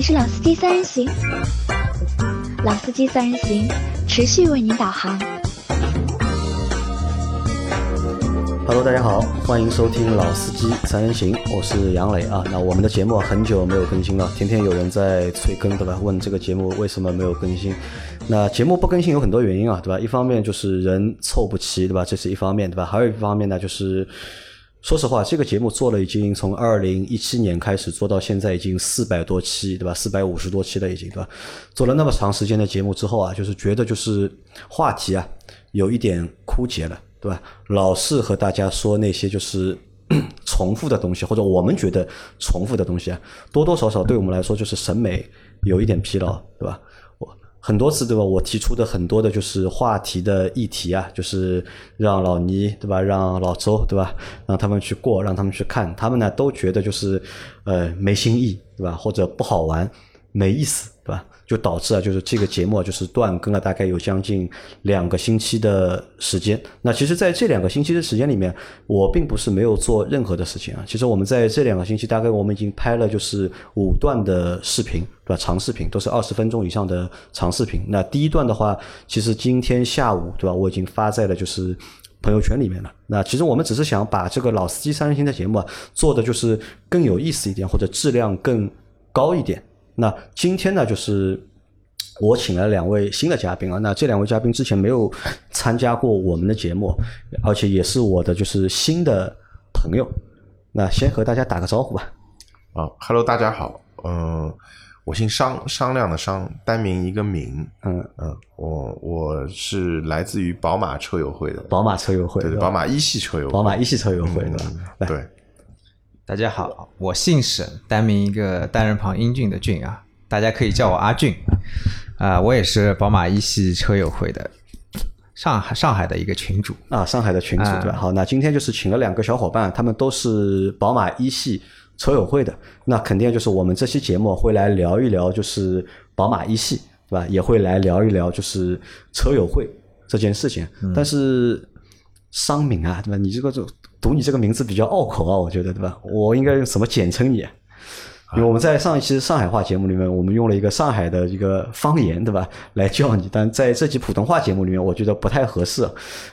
你是老司机三人行，老司机三人行持续为您导航。Hello，大家好，欢迎收听老司机三人行，我是杨磊啊。那我们的节目很久没有更新了，天天有人在催更，对吧？问这个节目为什么没有更新？那节目不更新有很多原因啊，对吧？一方面就是人凑不齐，对吧？这是一方面，对吧？还有一方面呢，就是说实话，这个节目做了已经从二零一七年开始做到现在已经四百多期，对吧？四百五十多期了已经，对吧？做了那么长时间的节目之后啊，就是觉得就是话题啊有一点枯竭了。对吧？老是和大家说那些就是 重复的东西，或者我们觉得重复的东西啊，多多少少对我们来说就是审美有一点疲劳，对吧？很多次对吧？我提出的很多的就是话题的议题啊，就是让老倪对吧？让老周对吧？让他们去过，让他们去看，他们呢都觉得就是呃没新意对吧？或者不好玩、没意思？就导致啊，就是这个节目，就是断更了，大概有将近两个星期的时间。那其实，在这两个星期的时间里面，我并不是没有做任何的事情啊。其实我们在这两个星期，大概我们已经拍了就是五段的视频，对吧？长视频都是二十分钟以上的长视频。那第一段的话，其实今天下午，对吧？我已经发在了就是朋友圈里面了。那其实我们只是想把这个老司机三人行的节目啊，做的就是更有意思一点，或者质量更高一点。那今天呢，就是我请了两位新的嘉宾啊。那这两位嘉宾之前没有参加过我们的节目，而且也是我的就是新的朋友。那先和大家打个招呼吧。啊哈喽，大家好，嗯、我姓商，商量的商，单名一个名，嗯嗯，我我是来自于宝马车友会的，宝马车友会，对对，宝马一系车友会，宝马一系车友会，嗯对吧？对，大家好，我姓沈，单名一个单人旁英俊的俊啊，大家可以叫我阿俊啊、我也是宝马一系车友会的上海上海的一个群主。啊，上海的群主啊对吧？好，那今天就是请了两个小伙伴，他们都是宝马一系车友会的，那肯定就是我们这期节目会来聊一聊，就是宝马一系，对吧？也会来聊一聊就是车友会这件事情。但是商敏啊，对吧？你这个就读你这个名字比较拗口啊，我觉得对吧？我应该用什么简称你啊？因为我们在上一期上海话节目里面，我们用了一个上海的一个方言，对吧，来叫你，但在这期普通话节目里面，我觉得不太合适。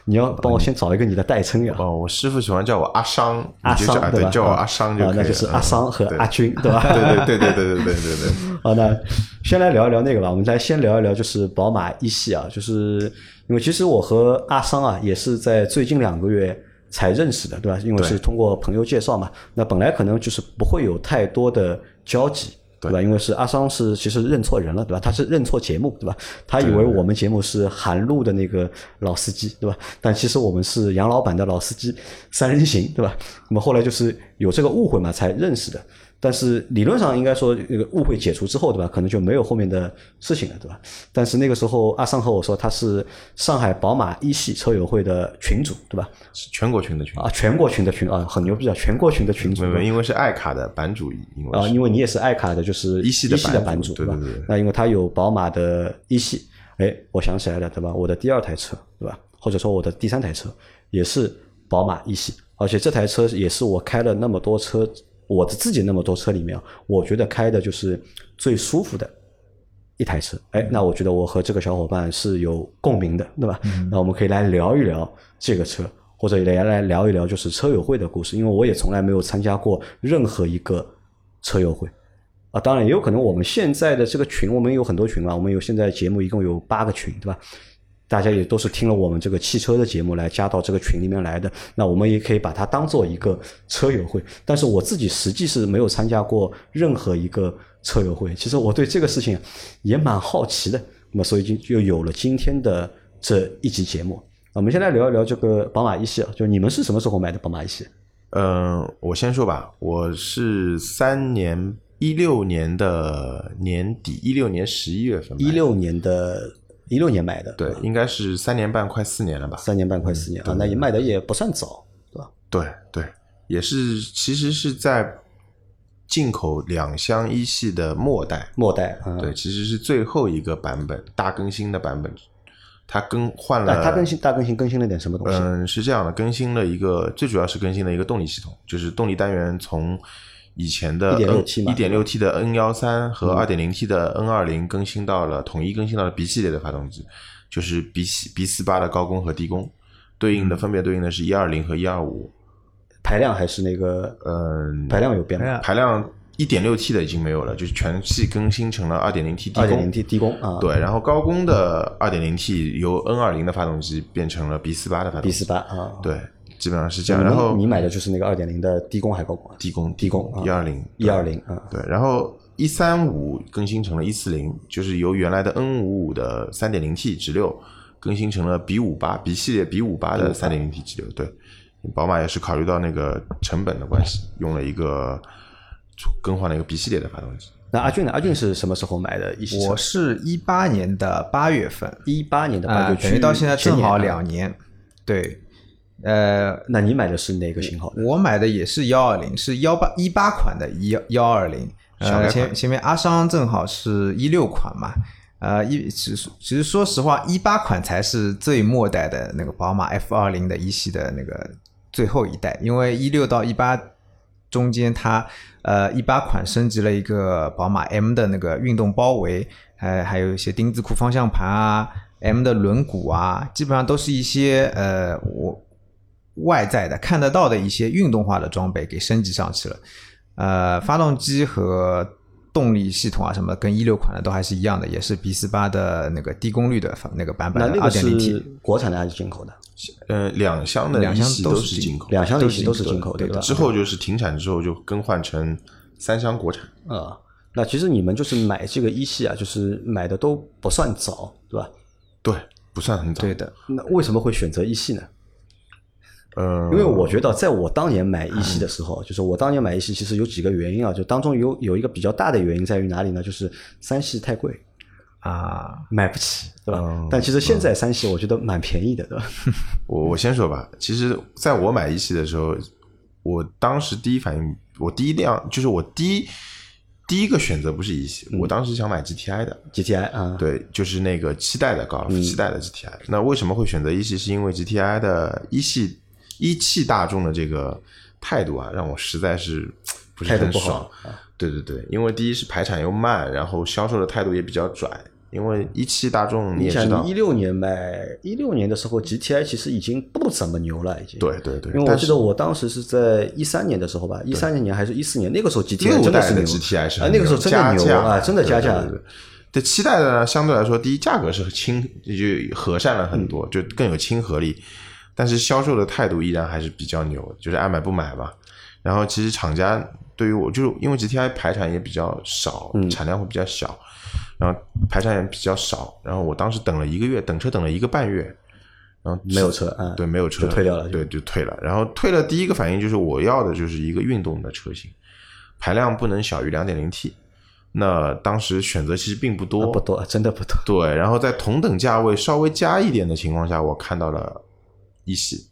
你要帮我先找一个你的代称呀。哦，我师傅喜欢叫我阿商，阿商对吧？叫我啊阿商就可以了，啊那就是阿商和嗯阿军，对吧？对对对对对对对对对对，好，那先来聊一聊那个吧。我们来先聊一聊，就是宝马一系啊，就是因为其实我和阿商啊也是在最近两个月才认识的，对吧？因为是通过朋友介绍嘛。那本来可能就是不会有太多的交集。对吧？因为是阿桑是其实认错人了，对吧？他是认错节目，对吧？他以为我们节目是韩露的那个老司机，对吧？但其实我们是杨老板的老司机三人行，对吧？那么后来就是有这个误会嘛，才认识的。但是理论上应该说，这个误会解除之后，对吧？可能就没有后面的事情了，对吧？但是那个时候，阿桑和我说他是上海宝马一系车友会的群主，对吧？是全国群的群啊，全国群的群啊，很牛逼啊，全国群的群主。没有，因为是爱卡的版主，因为啊，因为你也是爱卡的，就是一系的的版主对，吧对对对？那因为他有宝马的一系，哎，我想起来了，对吧？我的第二台车，对吧？或者说我的第三台车也是宝马一系，而且这台车也是我开了那么多车，我的自己那么多车里面，我觉得开的就是最舒服的一台车。哎，那我觉得我和这个小伙伴是有共鸣的，对吧？那我们可以来聊一聊这个车。或者来来聊一聊就是车友会的故事，因为我也从来没有参加过任何一个车友会啊。当然也有可能我们现在的这个群，我们有很多群嘛，我们有现在节目一共有八个群，对吧？大家也都是听了我们这个汽车的节目来加到这个群里面来的，那我们也可以把它当做一个车友会。但是我自己实际是没有参加过任何一个车友会，其实我对这个事情也蛮好奇的，那么所以就就有了今天的这一集节目。我们先来聊一聊这个宝马一系啊，就你们是什么时候买的宝马一系？嗯，我先说吧，我是三年一六年的年底，一六年十一月份，一六年的，一六年买的，对，应该是三年半快四年了吧？三年半快四年啊，那也卖的也不算早，对吧？对对，也是，其实是在进口两厢一系的末代，末代啊，对，其实是最后一个版本大更新的版本，它更换了，哎，它更新大更新更新了点什么东西？嗯，是这样的，更新了一个，最主要是更新了一个动力系统，就是动力单元从以前的 1.6T 嘛一点六 T 的 N 幺三和二点零 T 的 N 二零更新到了统一更新到了 B 系列的发动机，就是 B 系 B 四八的高功和低功，对应的嗯分别对应的是一二零和一二五。排量还是那个嗯，排量有变吗？排量一点六 T 的已经没有了，就是全系更新成了二点零 T 低功二点零 T 低功啊，对，然后高功的二点零 T 由 N 二零的发动机变成了 B 四八的发动机，B 机。四八啊，对，基本上是这样。然后你买的就是那个二点零的低功还高功啊？低功低功啊一二零一二零啊，对，然后一三五更新成了一四零，就是由原来的 N 五五的三点零 T 直六更新成了 B 五八 B 系列 B 五八的三点零 T 直六。对，宝马也是考虑到那个成本的关系，用了一个更换了一个 B 系列的发动机。那阿俊呢？阿俊是什么时候买的我？是一八年的八月份一八年的八啊，就等于到现在正好两。年。对，呃，那你买的是哪个型号的？我买的也是幺二零，是幺八一八款的幺幺二零。呃，前前面阿商正好是一六款嘛，呃，一其实其实说实话，一八款才是最末代的那个宝马 F 二零的一系的那个最后一代，因为一六到一八中间它呃一八款升级了一个宝马 M 的那个运动包围，还还有一些丁字裤方向盘啊，M 的轮毂啊，基本上都是一些呃我外在的看得到的一些运动化的装备给升级上去了。呃，发动机和动力系统啊什么跟一六款的都还是一样的，也是 B 四八的那个低功率的那个版本二点零是 T。国产的还是进口的？呃，两厢的两厢都是进口，两厢的一系都都是进口，对对吧？之后就是停产之后就更换成三厢国产。啊，那其实你们就是买这个一系啊，就是买的都不算早，对吧？对，不算很早。对的，那为什么会选择一系呢？呃，因为我觉得，在我当年买一系的时候，就是我当年买一系，其实有几个原因啊，就当中有有一个比较大的原因在于哪里呢？就是三系太贵，啊，买不起，对吧？嗯但其实现在三系我觉得蛮便宜的，对吧？我我先说吧，其实在我买一系的时候，我当时第一反应，我第一辆就是我第一第一个选择不是一系，我当时想买 GTI 的，GTI 啊，对，就是那个七代的高尔夫七代的 GTI。那为什么会选择一系？是因为 GTI 的一系一汽大众的这个态度啊，让我实在是不是很爽。对对对，因为第一是排产又慢，然后销售的态度也比较拽。因为一汽大众你也知道一，六年卖一六年的时候，GTI 其实已经不怎么牛了，已经。对对对，因为我记得我当时是在一三年的时候吧，一三年还是一四年，那个时候 GTI 真的是牛 GTI 是啊，那个时候真的牛加价啊，真的加价对对对对对七代的呢，相对来说，第一价格是亲，就和善了很多，就更有亲和力。但是销售的态度依然还是比较牛，就是爱买不买吧。然后其实厂家对于我，就是因为 GTI 排产也比较少，产量会比较小，然后排产也比较少。然后我当时等了一个月，等车等了一个半月，然后没有车啊，对，没有车就退掉了对，就退了。然后退了，第一个反应就是我要的就是一个运动的车型，排量不能小于两点零 T。那当时选择其实并不多，啊不多，真的不多。对，然后在同等价位稍微加一点的情况下，我看到了一系。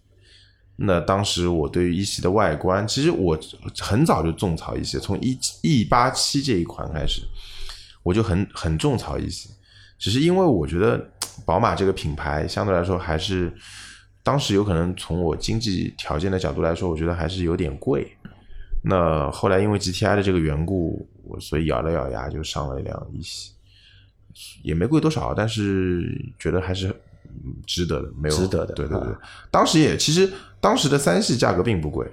那当时我对于一系的外观，其实我很早就种草一系，从一 E 八七这一款开始，我就很很种草一系。只是因为我觉得宝马这个品牌相对来说还是，当时有可能从我经济条件的角度来说，我觉得还是有点贵。那后来因为 GTI 的这个缘故，我所以咬了咬牙就上了一辆一系。也没贵多少，但是觉得还是值得的，没有值得的对对对啊，当时也其实当时的三系价格并不贵，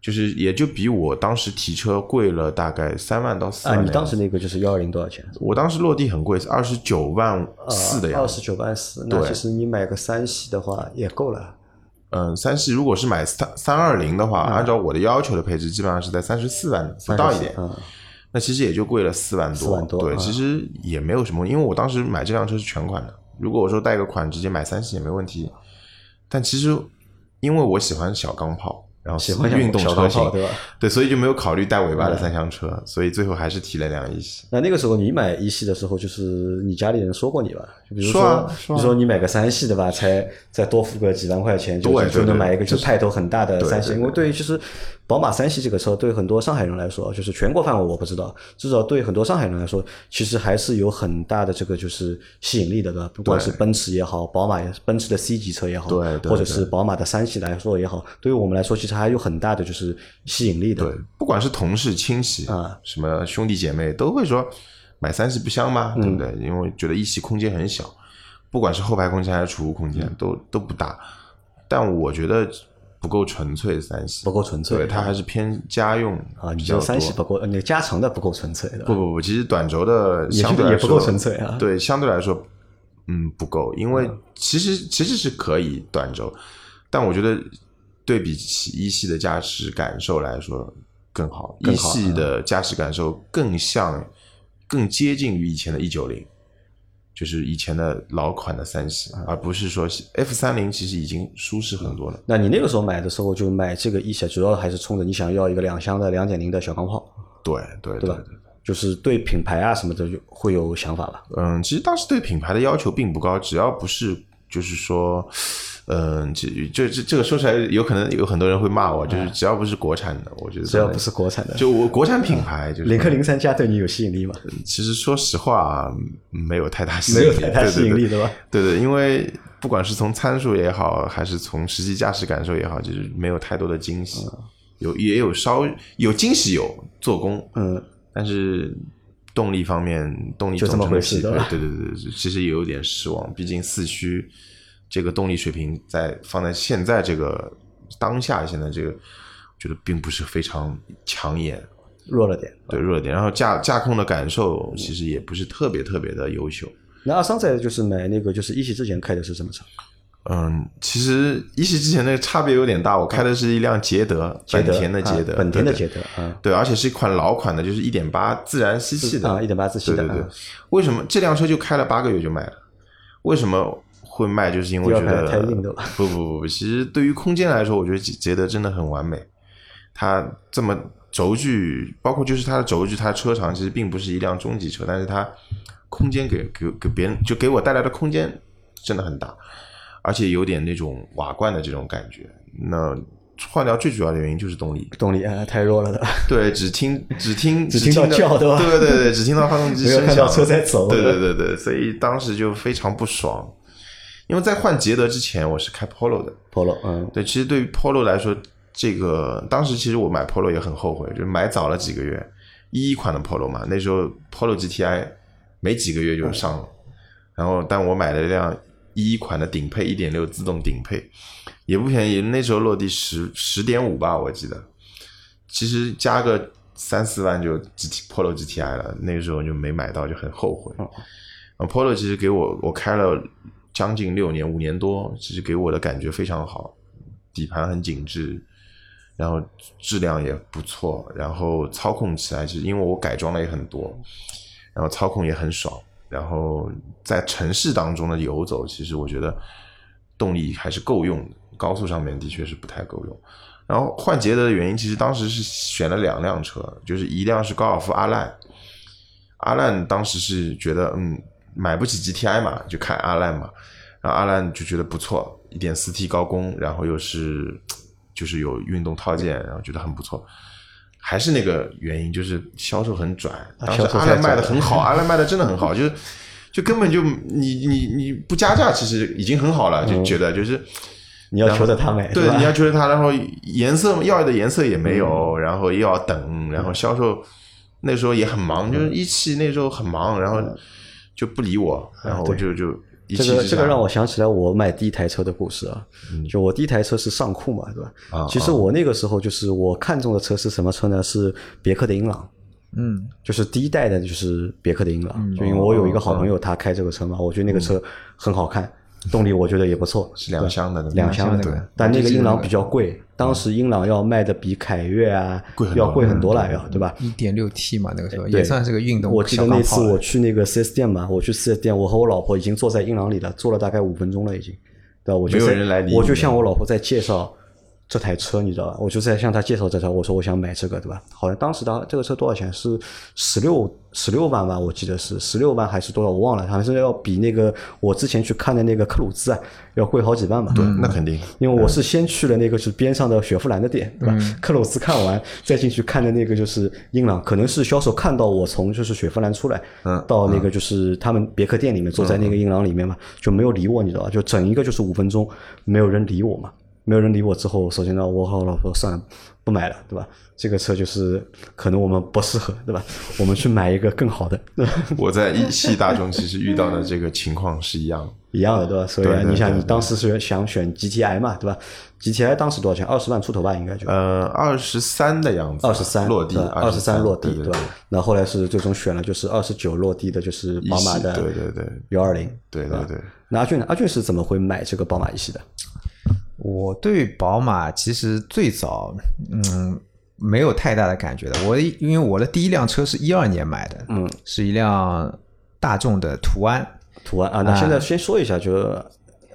就是也就比我当时提车贵了大概三万到四啊，万啊。你当时那个就是幺二零多少钱？我当时落地很贵，二十九万四的样子。二十九万四，那其实你买个三系的话也够了。嗯，三系如果是买三三二零的话，啊按照我的要求的配置，基本上是在三十四万不到一点。嗯，那其实也就贵了四万多，4万多对，啊其实也没有什么，因为我当时买这辆车是全款的，如果我说贷个款直接买三系也没问题。但其实因为我喜欢小钢炮，然后喜欢运动车型对吧？对，所以就没有考虑带尾巴的三厢车，所以最后还是提了辆一系。那那个时候你买一系的时候，就是你家里人说过你吧？就比如说啊说啊你说你买个三系的吧，才再多付个几万块钱，就就能买一个就就是派头很大的三系。因为对于其实宝马三系这个车对很多上海人来说，就是全国范围我不知道，至少对很多上海人来说，其实还是有很大的这个就是吸引力的，对吧？不管是奔驰也好，宝马也奔驰的 C 级车也好，对对或者是宝马的三系来说也好，对于我们来说，其实还有很大的就是吸引力的。对，不管是同事、亲戚啊，什么兄弟姐妹，都会说买三系不香吗？对不对？因为觉得一系空间很小，不管是后排空间还是储物空间，都都不大。但我觉得不够纯粹，三系不够纯粹对，它还是偏家用啊，你比较多。这三系不够，呃那个加长的不够纯粹的。不不不，其实短轴的也相对来说也不够纯粹啊对，相对来说，嗯，不够，因为其实其实是可以短轴，但我觉得对比起一系的驾驶感受来说更好，一系的驾驶感受更像、更接近于以前的一九零。就是以前的老款的三系，而不是说 F 三零，其实已经舒适很多了。那你那个时候买的时候就买这个一系，主要还是冲着你想要一个两厢的两点零的小钢炮，对对对？就是对品牌啊什么的就会有想法吧？嗯，其实当时对品牌的要求并不高，只要不是就是说，嗯，这这这这个说出来有可能有很多人会骂我，就是只要不是国产的，我觉得只要不是国产的，就我国产品牌，就是领克零三加对你有吸引力吗？其实说实话没有太大吸引力，没有太大吸引力，对吧？对对，因为不管是从参数也好，还是从实际驾驶感受也好，就是没有太多的惊喜，有也有稍有惊喜有做工，嗯，但是动力方面，动力就这么回事对对对对对，其实也有点失望。毕竟四驱这个动力水平在放在现在这个当下，现在这个觉得并不是非常抢眼，弱了点。对弱了点。然后驾驾控的感受其实也不是特别特别的优秀。那阿桑在就是买那个就是一系之前开的是什么车？嗯，其实一系之前那个差别有点大，我开的是一辆捷德，捷德本田的捷德，啊本田的对捷德啊，对，而且是一款老款的，就是一点八自然吸气的啊1.8自吸的对对对啊，为什么这辆车就开了八个月就卖了？为什么会卖？就是因为觉得太硬了 不不不不，其实对于空间来说，我觉得捷捷德真的很完美。它这么轴距，包括就是它的轴距，它的车长其实并不是一辆中级车，但是它空间给给给别人就给我带来的空间真的很大，而且有点那种瓦罐的这种感觉。那换掉最主要的原因就是动力，动力啊太弱了的，对，只听只听 只听到叫对吧对对对，只听到发动机声车在走对对对对，所以当时就非常不爽。因为在换捷德之前，我是开 Polo 的，Polo，嗯，对，其实对于 Polo 来说，这个当时其实我买 Polo 也很后悔，就是买早了几个月，一一款的 Polo 嘛，那时候 Polo GTI 没几个月就上了，然后但我买了一辆一一款的顶配一点六自动顶配，也不便宜，那时候落地十十点五吧，我记得，其实加个三四万就 GT Polo GTI 了，那个时候就没买到，就很后悔。嗯 Polo 其实给我我开了将近六年五年多，其实给我的感觉非常好，底盘很紧致，然后质量也不错，然后操控起来其实因为我改装了也很多，然后操控也很爽，然后在城市当中的游走，其实我觉得动力还是够用的，高速上面的确是不太够用。然后换捷德的原因，其实当时是选了两辆车，就是一辆是高尔夫阿烂，阿烂当时是觉得嗯买不起 GTI 嘛，就看阿兰嘛，然后阿兰就觉得不错，一点四 T 高功，然后又是就是有运动套件，然后觉得很不错。还是那个原因，就是销售很拽。当时销售阿兰卖的很好，阿兰卖的真的很好，就是就根本就你你你不加价，其实已经很好了，就觉得就是。你要求着他买，对，你要求着他，然后颜色要的颜色也没有，然后又要等，然后销售那时候也很忙，就是一汽那时候很忙，然后就不理我，然后我就就一这气之下个这个让我想起来我买第一台车的故事啊，就我第一台车是尚酷嘛，对吧？啊其实我那个时候就是我看中的车是什么车呢？是别克的英朗，嗯，就是第一代的，就是别克的英朗。就因为我有一个好朋友，他开这个车嘛，我觉得那个车很好看，动力我觉得也不错，是两厢的，两厢的但那个英朗比较贵，当时英朗要卖的比凯越啊要贵很多了，要对吧？一点六 T 嘛，那个时候也算是个运动我记得那次我去那个四 S 店嘛，我去四 S 店，我和我老婆已经坐在英朗里了，坐了大概五分钟了已经，对吧？我就没有人来理我就向我老婆在介绍这台车，你知道吧？我就在向他介绍这台，我说我想买这个，对吧？好像当时的这个车多少钱？是十六十六万吧？我记得是十六万还是多少？我忘了，好像是要比那个我之前去看的那个克鲁兹啊要贵好几万吧？对，那肯定。因为我是先去了那个是边上的雪佛兰的店，对吧？克鲁兹看完再进去看的那个就是英朗，可能是销售看到我从就是雪佛兰出来，嗯到那个就是他们别克店里面坐在那个英朗里面嘛，就没有理我，你知道吧？就整一个就是五分钟没有人理我嘛。没有人理我之后，首先呢，我和我老婆算了，不买了，对吧？这个车就是可能我们不适合，对吧？我们去买一个更好的，我在一汽大众其实遇到的这个情况是一样，一样的，对吧？所以对对你想，你当时是想选 GTI 嘛，对吧？GTI 当时多少钱？二十万出头吧，应该就呃，二十三的样子，二十三落地，二十三落地，对吧？那后来是最终选了就是二十九落地的，就是宝马的对对对幺二零，对对对。那阿俊呢？阿俊是怎么会买这个宝马一系的？我对宝马其实最早，嗯，没有太大的感觉的。我因为我的第一辆车是一二年买的，嗯，是一辆大众的途安。途安啊，那现在先说一下，就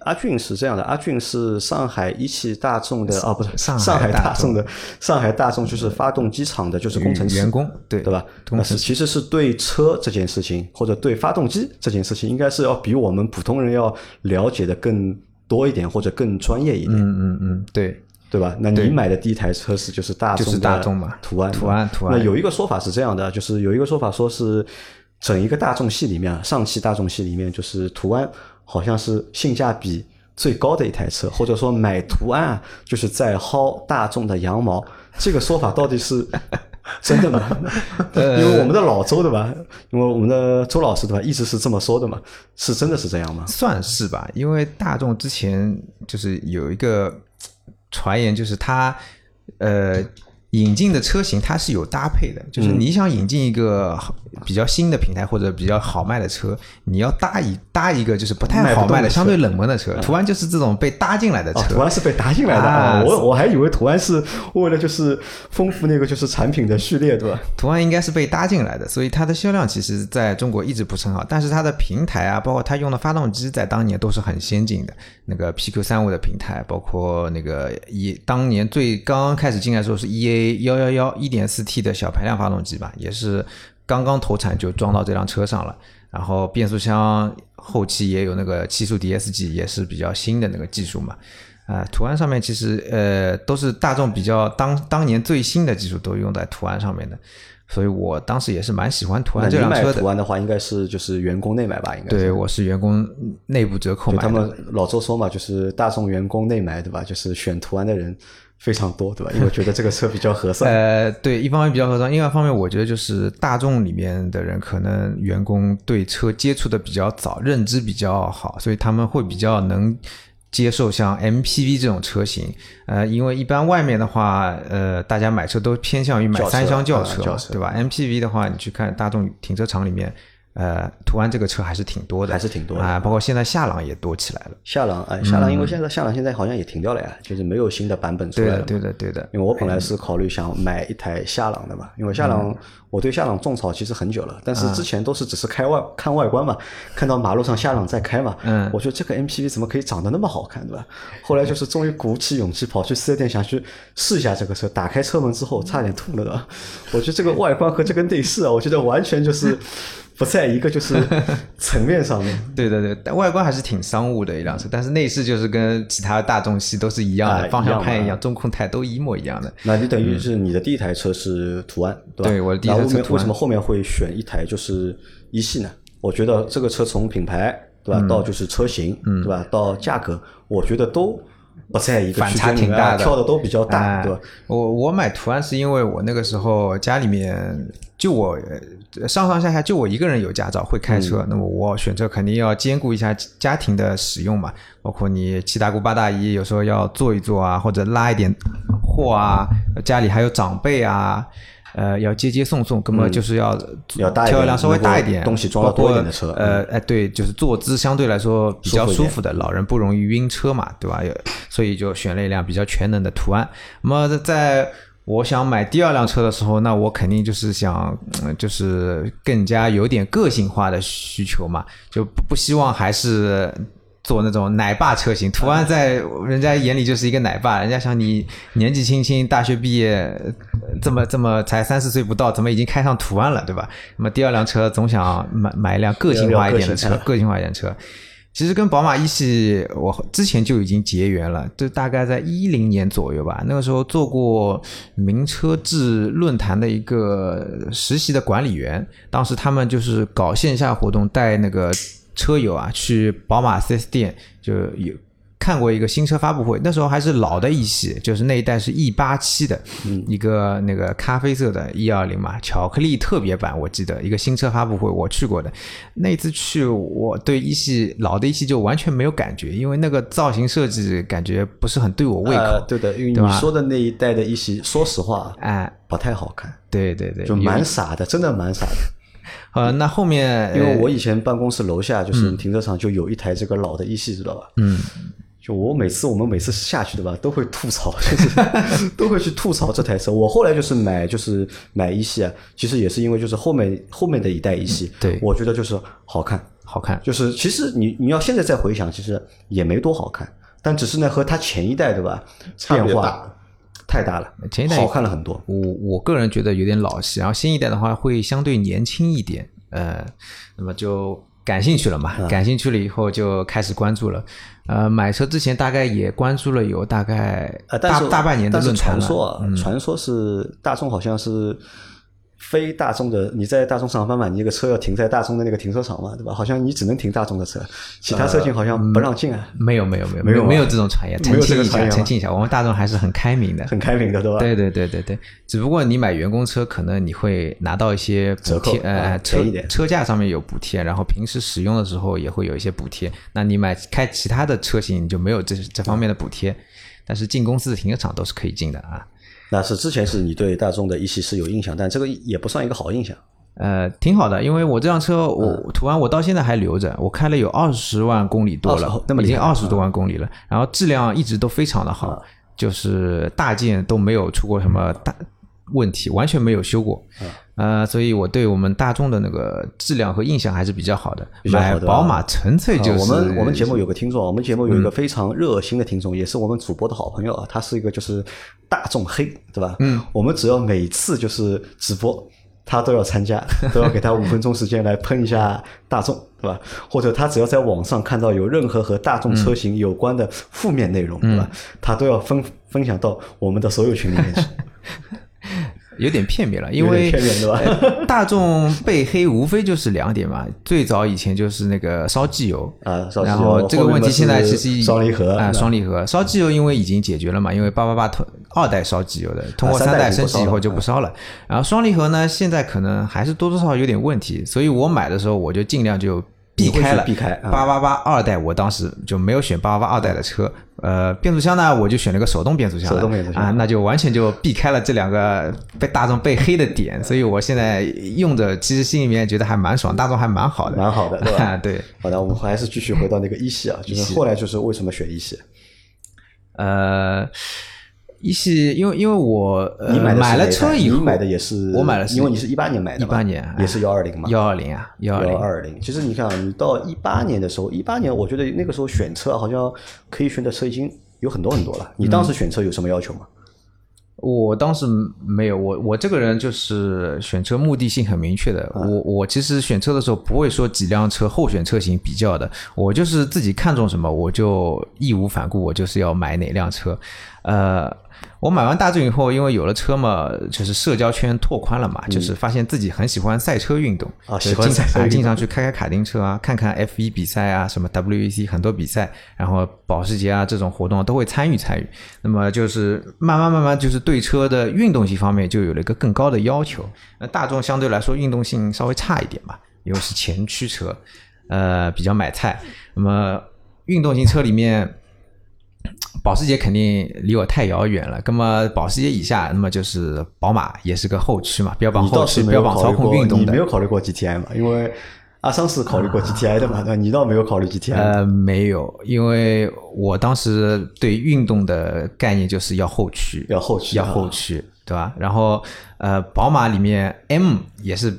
阿俊是这样的，阿俊是上海一汽大众的啊，不是上海上海大大众的上海大众就是发动机厂的，就是工程师员工，对对吧？那是其实是对车这件事情，或者对发动机这件事情，应该是要比我们普通人要了解的更多一点，或者更专业一点，嗯嗯嗯，对。对吧？那你买的第一台车是就是大众就是大众嘛途安，途安途安那有一个说法是这样的，就是有一个说法说是整一个大众系里面，上汽大众系里面，就是途安好像是性价比最高的一台车，或者说买途安啊，就是在薅大众的羊毛。这个说法到底是 真的吗？呃因为我们的老周对吧？因为我们的周老师对吧，一直是这么说的嘛，是真的是这样吗？算是吧，因为大众之前就是有一个传言，就是他呃引进的车型它是有搭配的，就是嗯你想引进一个好比较新的平台或者比较好卖的车，你要搭一搭一个就是不太好卖的、相对冷门的车。途安就是这种被搭进来的啊，车途，安是被搭进来的啊我我还以为途安是为了就是丰富那个就是产品的序列，对吧？途安应该是被搭进来的，所以它的销量其实在中国一直不是很好。但是它的平台啊，包括它用的发动机，在当年都是很先进的。那个 PQ 三五的平台，包括那个一当年最刚刚开始进来的时候是 EA 幺幺幺一点四 T 的小排量发动机吧，也是刚刚投产就装到这辆车上了。然后变速箱后期也有那个七速 DSG，也是比较新的那个技术嘛。啊、图案上面其实呃都是大众比较当当年最新的技术都用在图案上面的，所以我当时也是蛮喜欢途安那这辆车的。图案的话，应该是就是员工内买吧？应该是对，我是员工内部折扣买的。他们老周说嘛，就是大众员工内买，对吧？就是选图案的人非常多，对吧？因为觉得这个车比较合算。呃，对，一方面比较合算，另外一方面我觉得就是大众里面的人可能员工对车接触的比较早，认知比较好，所以他们会比较能接受像 MPV 这种车型。呃，因为一般外面的话，呃，大家买车都偏向于买三厢轿车对吧？MPV 的话，你去看大众停车场里面，呃，途安这个车还是挺多的，还是挺多的啊、包括现在夏朗也多起来了。夏朗，哎，夏朗，因为现在夏朗现在好像也停掉了呀，就是没有新的版本出，来了。对的，对的。因为我本来是考虑想买一台夏朗的嘛，因为夏朗我对夏朗种草其实很久了，但是之前都是只是开外看外观嘛，看到马路上夏朗在开嘛，嗯我觉得这个 MPV 怎么可以长得那么好看，对吧？后来就是终于鼓起勇气跑去四 S 店想去试一下这个车，打开车门之后差点吐了？我觉得这个外观和这个内饰啊，我觉得完全就是不在一个就是 层面上面。对对对，但外观还是挺商务的一辆车，但是内饰就是跟其他大众系都是一样的，啊方向盘一样中控台都一模一样的。那你等于是你的第一台车是途安，对吧？对我的第一台车为为什么后面会选一台就是一系呢？我觉得这个车从品牌对吧，嗯到就是车型对吧，到价格，我觉得都不在一个反差挺大的跳的都比较大，哎对吧？我我买途安是因为我那个时候家里面就我呃上上下下就我一个人有驾照会开嗯车，那么我选车肯定要兼顾一下家庭的使用嘛，包括你七大姑八大姨有时候要坐一坐啊，或者拉一点货啊，家里还有长辈啊。呃，要接接送送，根本就是要嗯要大一点挑一辆稍微大一点，东西装得多一点的车呃，哎，对，就是坐姿相对来说比较舒服的，老人不容易晕车嘛，对吧？有所以就选了一辆比较全能的途安。那么在我想买第二辆车的时候，那我肯定就是想，嗯就是更加有点个性化的需求嘛，就不不希望还是做那种奶爸车型，途安在人家眼里就是一个奶爸，人家想你年纪轻轻，大学毕业，呃这么这么才三十岁不到，怎么已经开上途安了，对吧？那么第二辆车总想买买一辆个性化一点的车个性，个性化一点的车。其实跟宝马一系，我之前就已经结缘了，这大概在一零年左右吧。那个时候做过名车志论坛的一个实习的管理员，当时他们就是搞线下活动，带那个车友啊去宝马 4S 店，就有看过一个新车发布会。那时候还是老的一系，就是那一代是 E 八七的，一个那个咖啡色的 E 二零嘛，巧克力特别版，我记得一个新车发布会我去过的。那一次去，我对一系老的一系就完全没有感觉，因为那个造型设计感觉不是很对我胃口。呃对的，因为你说的那一代的一系，说实话哎，不太好看，对对对，就蛮傻的，真的蛮傻的。呃，那后面因为呃我以前办公室楼下就是停车场就有一台这个老的一系，知道吧？嗯，就我每次我们每次下去的吧，都会吐槽，就是都会去吐槽这台车。我后来就是买就是买一系啊，其实也是因为就是后面后面的一代一系，对我觉得就是好看，好看，就是其实你你要现在再回想，其实也没多好看，但只是呢和它前一代对吧变化大太大了，前一代好看了很多。我我个人觉得有点老气，然后新一代的话会相对年轻一点，呃，那么就感兴趣了嘛，嗯。感兴趣了以后就开始关注了，呃，买车之前大概也关注了有大概大大半年的论坛了，传说啊，传说是大众好像是非大众的，你在大众上班嘛，你这个车要停在大众的那个停车场嘛，对吧？好像你只能停大众的车，其他车型好像不让进啊，没有没有没有没有啊没有这种传言，澄清一下，澄清一下，我们大众还是很开明的，很开明的，对吧？对对对对对，只不过你买员工车，可能你会拿到一些补贴，呃啊，车车价上面有补贴，然后平时使用的时候也会有一些补贴。那你买开其他的车型，你就没有这这方面的补贴。但是进公司的停车场都是可以进的啊。那是之前是你对大众的一系是有印象，但这个也不算一个好印象。呃，挺好的，因为我这辆车我嗯。途安我到现在还留着，我开了有二十万公里多了那么已经二十多万公里了，然后质量一直都非常的好，嗯就是大件都没有出过什么大问题，完全没有修过。嗯呃，所以我对我们大众的那个质量和印象还是比较好的。比较好的买宝马纯粹就是、啊我们我们节目有个听众，我们节目有一嗯个非常热心的听众，也是我们主播的好朋友啊，他是一个就是大众黑，对吧？嗯，我们只要每次就是直播。他都要参加，都要给他五分钟时间来喷一下大众，对吧？或者他只要在网上看到有任何和大众车型有关的负面内容，对吧？他都要分分享到我们的所有群里面去。有点片面了，因为大众被黑无非就是两点嘛，最早以前就是那个烧机油啊烧机油然后这个问题现在其实已双离合啊、双离合。烧机油因为已经解决了嘛，因为八八八通二代烧机油的，通过啊三代升级以后就不烧了，然后双离合呢现在可能还是多多少少有点问题，所以我买的时候我就尽量就。避开了，避开啊。八八八二代，我当时就没有选八八八二代的车。呃，变速箱呢，我就选了个手动变速箱，手动变速箱。啊，那就完全就避开了这两个被大众被黑的点，所以我现在用着，其实心里面觉得还蛮爽，大众还蛮好的，蛮好的对吧？对，好的，我们还是继续回到那个一系啊，就是后来就是为什么选一系？呃，一是，因为因为我、呃、你买了车以后，你买的也是我买了是因为你是一八年买的一八年也是幺二零嘛，幺二零啊，幺二零幺二零。其实你看啊，你到一八年的时候，一八年我觉得那个时候选车啊好像可以选的车已经有很多很多了。你当时选车有什么要求吗？我当时没有，我我这个人就是选车目的性很明确的。啊我我其实选车的时候不会说几辆车候选车型比较的，我就是自己看中什么我就义无反顾，我就是要买哪辆车。呃，我买完大众以后，因为有了车嘛，就是社交圈拓宽了嘛，就是发现自己很喜欢赛车运动啊喜欢赛车经常去开开卡丁车啊，看看 F 一比赛啊，什么 WEC 很多比赛，然后保时捷啊这种活动都会参与参与。那么就是慢慢慢慢就是对车的运动性方面就有了一个更高的要求。那大众相对来说运动性稍微差一点吧，因为是前驱车，呃，比较买菜。那么运动型车里面。保时捷肯定离我太遥远了，那么保时捷以下，那么就是宝马，也是个后驱嘛，标榜后驱，标榜操控运动的你没。有考虑过 GTI 嘛？因为阿桑是考虑过 GTI 的嘛？你倒没有考虑 GTI。呃，没有，因为我当时对运动的概念就是要后驱，要要后驱要后驱，对吧？然后呃，宝马里面 M 也是。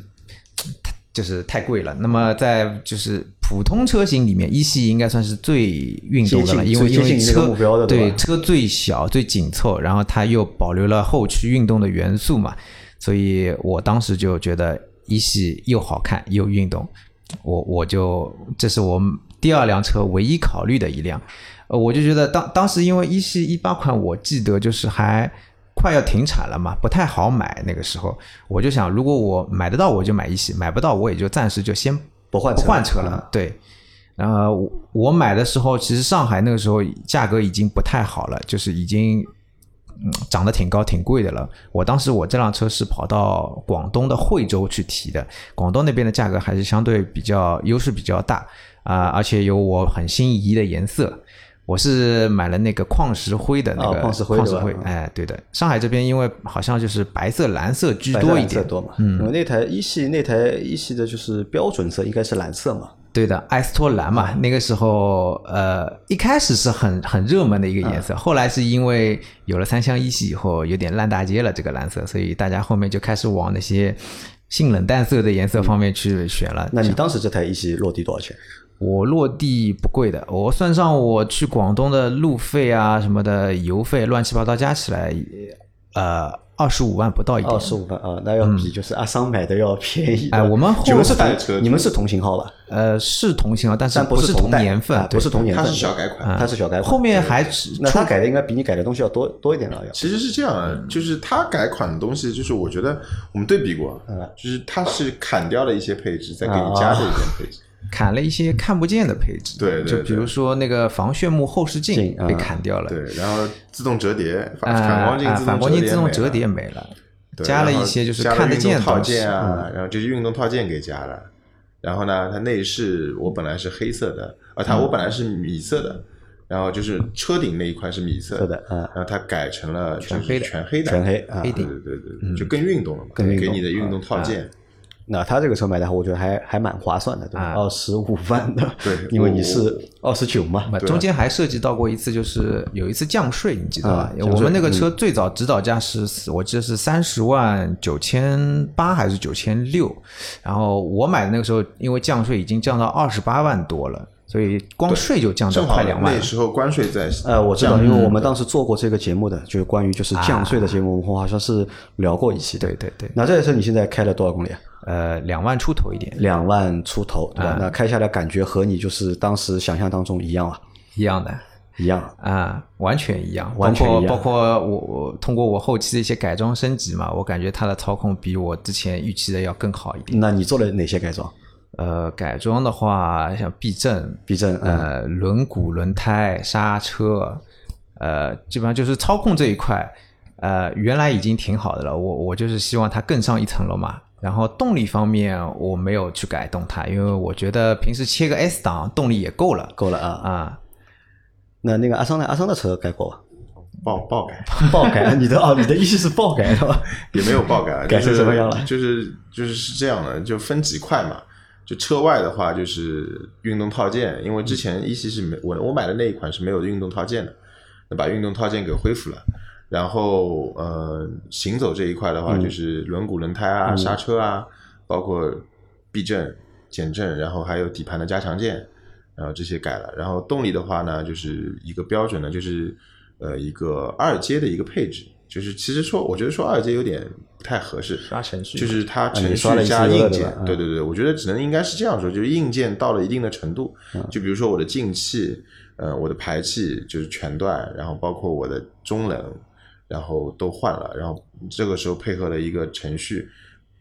就是太贵了，那么在就是普通车型里面，一系应该算是最运动的了，因为因为车对车最小最紧凑，然后它又保留了后驱运动的元素嘛，所以我当时就觉得一系又好看又运动，我我就这是我第二辆车唯一考虑的一辆，呃，我就觉得当当时因为一系一八款，我记得就是还。快要停产了嘛，不太好买。那个时候，我就想，如果我买得到，我就买一系；买不到，我也就暂时就先不换换车嗯了。对，然后我我买的时候，其实上海那个时候价格已经不太好了，就是已经嗯涨得挺高、挺贵的了。我当时我这辆车是跑到广东的惠州去提的，广东那边的价格还是相对比较优势比较大啊、而且有我很心仪的颜色。我是买了那个矿石灰的那个啊矿石灰矿石灰哎，对的。上海这边因为好像就是白色、蓝色居多一点，多嘛，嗯，因为那台一系那台一系的就是标准色应该是蓝色嘛，对的，埃斯托蓝嘛，那个时候呃一开始是很很热门的一个颜色，后来是因为有了三厢一系以后有点烂大街了这个蓝色，所以大家后面就开始往那些性冷淡色的颜色方面去选了。那你当时这台一系落地多少钱？我落地不贵的，我算上我去广东的路费啊什么的油费乱七八糟加起来，呃二十五万不到一点二。十五万啊，那要比就是阿桑买的要便宜。哎我们后你们是你们是同型号吧？呃，是同型号，但是不是同年份不是同年份，它是小改款它是小改款。后面还是那他改的应该比你改的东西要多多一点了，要。其实是这样啊，就是他改款的东西，就是我觉得我们对比过，嗯就是他是砍掉了一些配置，再给你加了一些配置。砍了一些看不见的配置，对对就比如说那个防眩目后视镜被砍掉了，对，然后自动折叠，啊反反光镜啊自动反光镜自动折折叠没了，对加了一些就是看得见的套。件啊，然后就是运动套件给加了。然后呢，它内饰我本来是黑色的，啊，它我本来是米色的，然后就是车顶那一块是米色是的啊。然后它改成了全黑的。全黑的，全黑啊。对对对对，就更运动了嘛，更给你的运动套件。那他这个车买的话，我觉得还还蛮划算的，对吧？啊二十五万的，对 因为你是二十九嘛，那中间还涉及到过一次，就是有一次降税，你记得吧我们那个车最早指导价是，我记得是三十万九千八还是九千六，然后我买的那个时候，因为降税已经降到二十八万多了，所以光税就降到快两万了。那时候关税在呃，我知道，因为我们当时做过这个节目的，就是关于就是降税的节目，我们好像是聊过一期的。对对对，那这台车你现在开了多少公里啊？呃，两万出头一点，两万出头，对吧？那开下来感觉和你就是当时想象当中一样啊，一样的。一样。啊，完全一样，完全一样包括包括我我通过我后期的一些改装升级嘛，我感觉它的操控比我之前预期的要更好一点。那你做了哪些改装？呃，改装的话，像避震、避震，嗯，呃，轮毂、轮胎、刹车，呃，基本上就是操控这一块，呃，原来已经挺好的了。我我就是希望它更上一层楼嘛。然后动力方面我没有去改动它，因为我觉得平时切个 S 档动力也够了够了啊。啊。那那个阿桑呢？阿桑的车改过吧？爆爆改，爆改，你的哦，你的意思是爆改是吧？也没有爆改，改成什么样了就是就是是这样的，就分几块嘛。就车外的话，就是运动套件，因为之前一系是没我我买的那一款是没有运动套件的，那把运动套件给恢复了。然后呃，行走这一块的话，就是轮毂、轮胎啊、刹车啊，包括避震、减震，然后还有底盘的加强件，然后这些改了。然后动力的话呢，就是一个标准的，就是呃一个二阶的一个配置。就是其实说，我觉得说二阶有点不太合适，刷程序。就是它程序加硬件。对对对对，我觉得只能应该是这样说，就是硬件到了一定的程度，嗯。就比如说我的进气，呃，我的排气就是全段，然后包括我的中冷，然后都换了，然后这个时候配合了一个程序，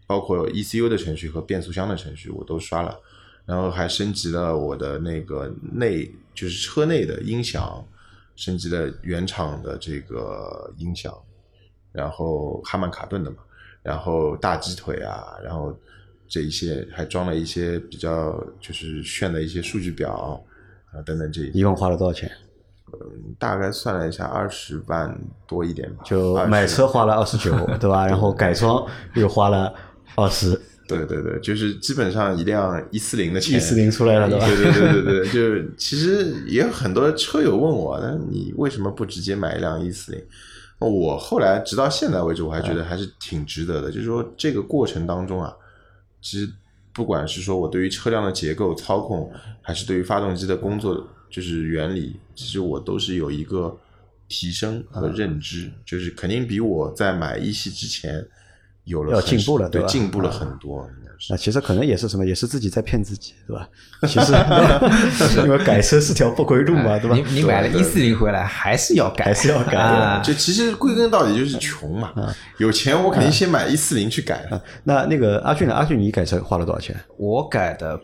包括 ECU 的程序和变速箱的程序我都刷了，然后还升级了我的那个内，就是车内的音响，升级了原厂的这个音响，然后哈曼卡顿的嘛，然后大鸡腿啊，然后这一些还装了一些比较就是炫的一些数据表啊等等这一，一共花了多少钱？大概算了一下，二十万多一点吧。就买车花了二十九，对吧？然后改装又花了二十，对对对，就是基本上一辆一四零的钱，一四零出来了，对吧？对对对对对，就是其实也有很多车友问我，那你为什么不直接买一辆一四零？我后来直到现在为止，我还觉得还是挺值得的。就是说这个过程当中啊，其实不管是说我对于车辆的结构操控，还是对于发动机的工作就是原理，其实我都是有一个提升和认知，就是肯定比我在买一系之前有了要进步了对吧对进步了很多，那其实可能也是什么，也是自己在骗自己，对吧？其实 因为改车是条不归路嘛，对吧？你你买了对一四零回来还是要改，还是要改啊。就其实归根到底就是穷嘛，嗯有钱我肯定先买一四零去改。那那个阿俊呢？阿俊，你改车花了多少钱？我改的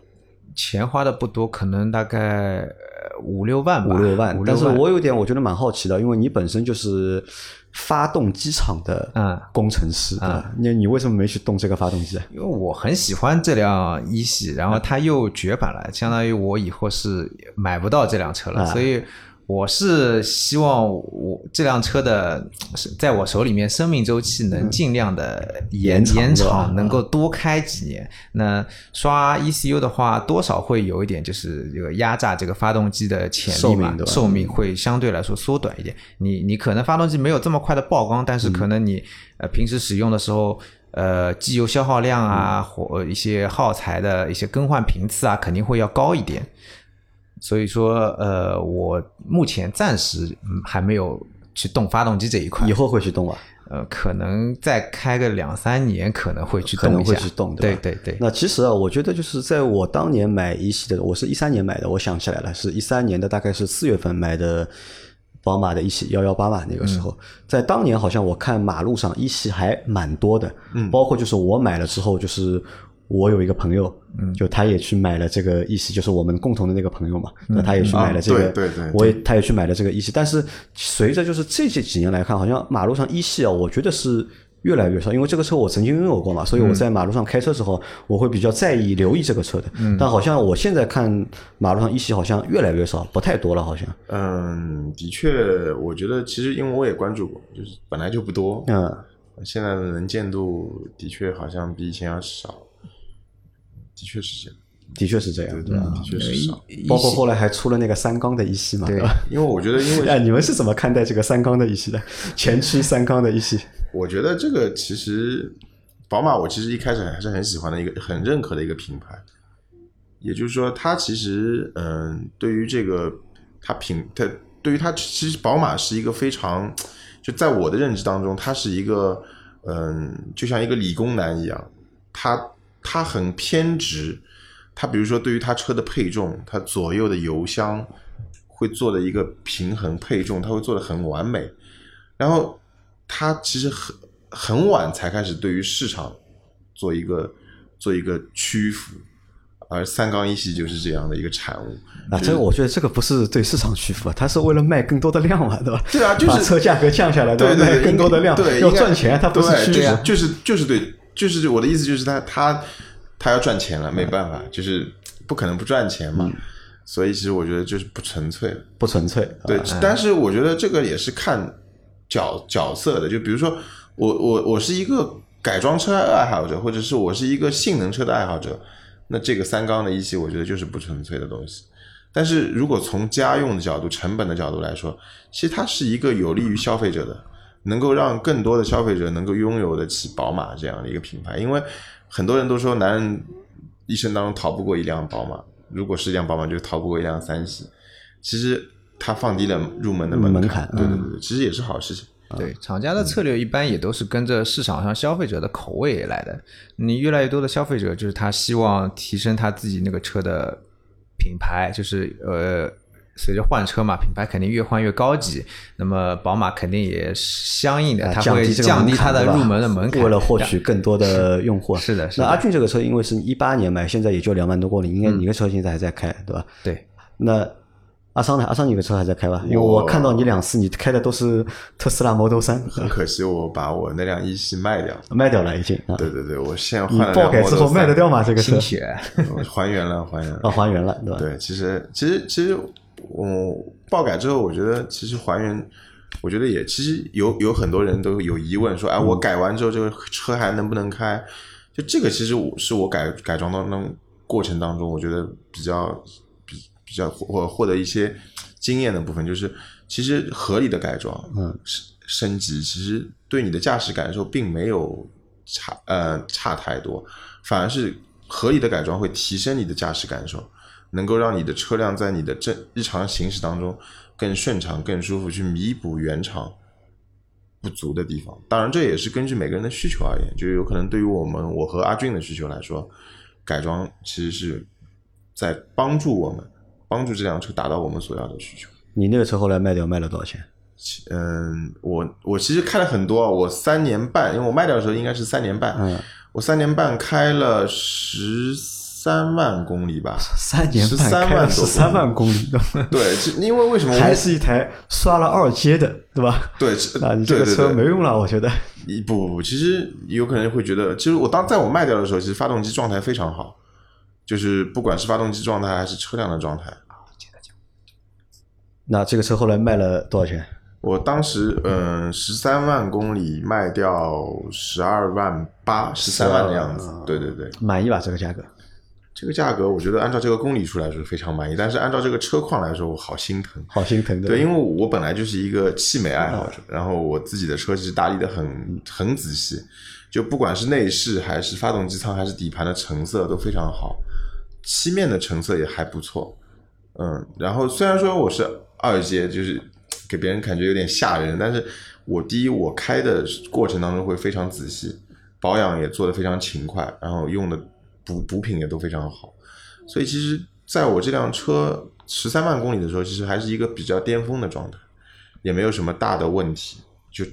钱花的不多，可能大概呃五六万吧，五六万。但是。我有点我觉得蛮好奇的，因为你本身就是发动机厂的嗯工程师，啊，那？你你为什么没去动这个发动机啊？因为我很喜欢这辆一系，然后它又绝版了，相当于我以后是买不到这辆车了，啊所以我是希望我这辆车的是在我手里面生命周期能尽量的延延长延长，能够多开几年。那刷 ECU 的话，多少会有一点就是这个压榨这个发动机的潜力吧寿命会相对来说缩短一点。你你可能发动机没有这么快的曝光，但是可能你呃平时使用的时候。呃，机油消耗量啊，或一些耗材的一些更换频次啊，肯定会要高一点。所以说，呃，我目前暂时嗯还没有去动发动机这一块以，后会去动吧？呃，可能再开个两三年，可能会去可能动一下，会去动，吧？对对对，那其实啊，我觉得就是在我当年买一系的，我是一三年买的，我想起来了，是一三年的，大概是四月份买的宝马的一系幺幺八嘛，那个时候，在当年好像我看马路上一系还蛮多的，嗯，包括就是我买了之后，就是我有一个朋友，嗯，就他也去买了这个一系，就是我们共同的那个朋友嘛，那他也去买了这个，啊对对对我也他也去买了这个一系，但是随着就是这这几年来看，好像马路上一系啊，我觉得是越来越少，因为这个车我曾经拥有过嘛，所以我在马路上开车时候，我会比较在意、留意这个车的。但好像我现在看马路上一系好像越来越少，不太多了，好像。嗯，的确，我觉得其实因为我也关注过，就是本来就不多，嗯，现在的能见度的确好像比以前要少，的确是这样，的确是这样，对吧？的确是少。包括后来还出了那个三缸的一系嘛，对吧？因为我觉得，因为 哎，你们是怎么看待这个三缸的一系的？前驱三缸的一系？我觉得这个其实宝马，我其实一开始还是很喜欢的一个、很认可的一个品牌。也就是说，它其实嗯，对于这个它品，它对于它其实宝马是一个非常，就在我的认知当中，它是一个嗯，就像一个理工男一样，它它很偏执。它比如说对于它车的配重，它左右的油箱会做的一个平衡配重，它会做的很完美。然后他其实很很晚才开始对于市场做一个做一个屈服，而三缸一系就是这样的一个产物。啊，这个我觉得这个不是对市场屈服，它是为了卖更多的量嘛，对吧？对啊就是把车价格降下来，对对更多的量，对，要赚钱，它不是对屈服。就是就是就是对，就是我的意思就是他他他要赚钱了，没办法，就是不可能不赚钱嘛。所以其实我觉得就是不纯粹。不纯粹，对啊，但是我觉得这个也是看角角色的，就比如说我我我是一个改装车爱好者，或者是我是一个性能车的爱好者，那这个三缸的一系，我觉得就是不纯粹的东西。但是如果从家用的角度、成本的角度来说，其实它是一个有利于消费者的，能够让更多的消费者能够拥有得起宝马这样的一个品牌。因为很多人都说，男人一生当中逃不过一辆宝马，如果是一辆宝马，就逃不过一辆三系。其实它放低了入门的门门槛对对对对，其实也是好事情。对，厂家的策略一般也都是跟着市场上消费者的口味来的。你越来越多的消费者，就是他希望提升他自己那个车的品牌，就是呃，随着换车嘛，品牌肯定越换越高级。那么宝马肯定也相应的，啊它会降低它的入门的门槛，为了获取更多的用户。是的是的那阿俊这个车因为是一八年买，现在也就两万多公里，应嗯该你的车现在还在开，对吧？对。那阿桑呢？阿桑你的车还在开吧？因为我看到你两次你开的都是特斯拉 Model 三，很可惜，我把我那辆一系卖掉了。卖掉了已经啊。对对对，我现在你换了爆改之后卖得掉吗？这个车 还原了，还原了。啊，还原了，对吧？对，其实其实其实，我爆改之后，我觉得其实还原，我觉得也其实有有很多人都有疑问，说，哎，我改完之后这个车还能不能开？就这个，其实我是我改改装当中过程当中，我觉得比较比比较获获得一些经验的部分，就是其实合理的改装，嗯，升升级，其实对你的驾驶感受并没有差呃差太多，反而是合理的改装会提升你的驾驶感受，能够让你的车辆在你的正日常行驶当中更顺畅、更舒服，去弥补原厂不足的地方。当然，这也是根据每个人的需求而言，就有可能对于我们我和阿俊的需求来说，改装其实是在帮助我们，帮助这辆车达到我们所要的需求。你那个车后来卖掉卖了多少钱？嗯，我我其实开了很多啊，我三年半，因为我卖掉的时候应该是三年半，嗯，我三年半开了十三万公里吧，三年半13开了万多十三万公里，对，这因为为什么我还是一台刷了二阶的，对吧？对，这 啊，你这个车没用了，我觉得。你不不不，其实有可能会觉得，其实我当在我卖掉的时候，其实发动机状态非常好，就是不管是发动机状态还是车辆的状态，那这个车后来卖了多少钱？我当时嗯十三万公里卖掉十二万八，十三万的样子，对对对，满意吧？这个价格？这个价格我觉得按照这个公里数来说非常满意，但是按照这个车况来说，我好心疼。好心疼的。对，因为我本来就是一个汽美爱好者，然后我自己的车其实打理的很很仔细，就不管是内饰还是发动机舱还是底盘的成色都非常好，漆面的成色也还不错，嗯，然后虽然说我是二阶，就是给别人感觉有点吓人，但是我第一我开的过程当中会非常仔细，保养也做得非常勤快，然后用的补补品也都非常好，所以其实在我这辆车十三万公里的时候，其实还是一个比较巅峰的状态，也没有什么大的问题，就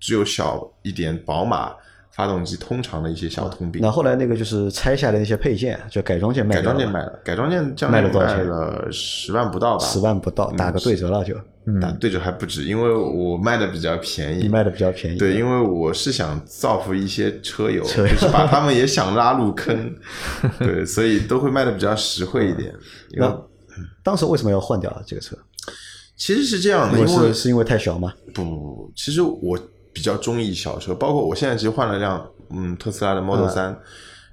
只有小一点宝马发动机通常的一些小通病。那后来那个就是拆下来那些配件，就改装件卖了嘛，装件卖了，改装件卖了多少钱卖了十万不到吧，十万不到，打个对折了就。打对折还不止，因为我卖的比较便宜，你卖的比较便宜。对，因为我是想造福一些车友，车友就是把他们也想拉入坑，对，所以都会卖的比较实惠一点。那当时为什么要换掉这个车？其实是这样的，因因为是因为太小吗？不不不，其实我比较中意小车，包括我现在其实换了辆嗯特斯拉的 Model 三、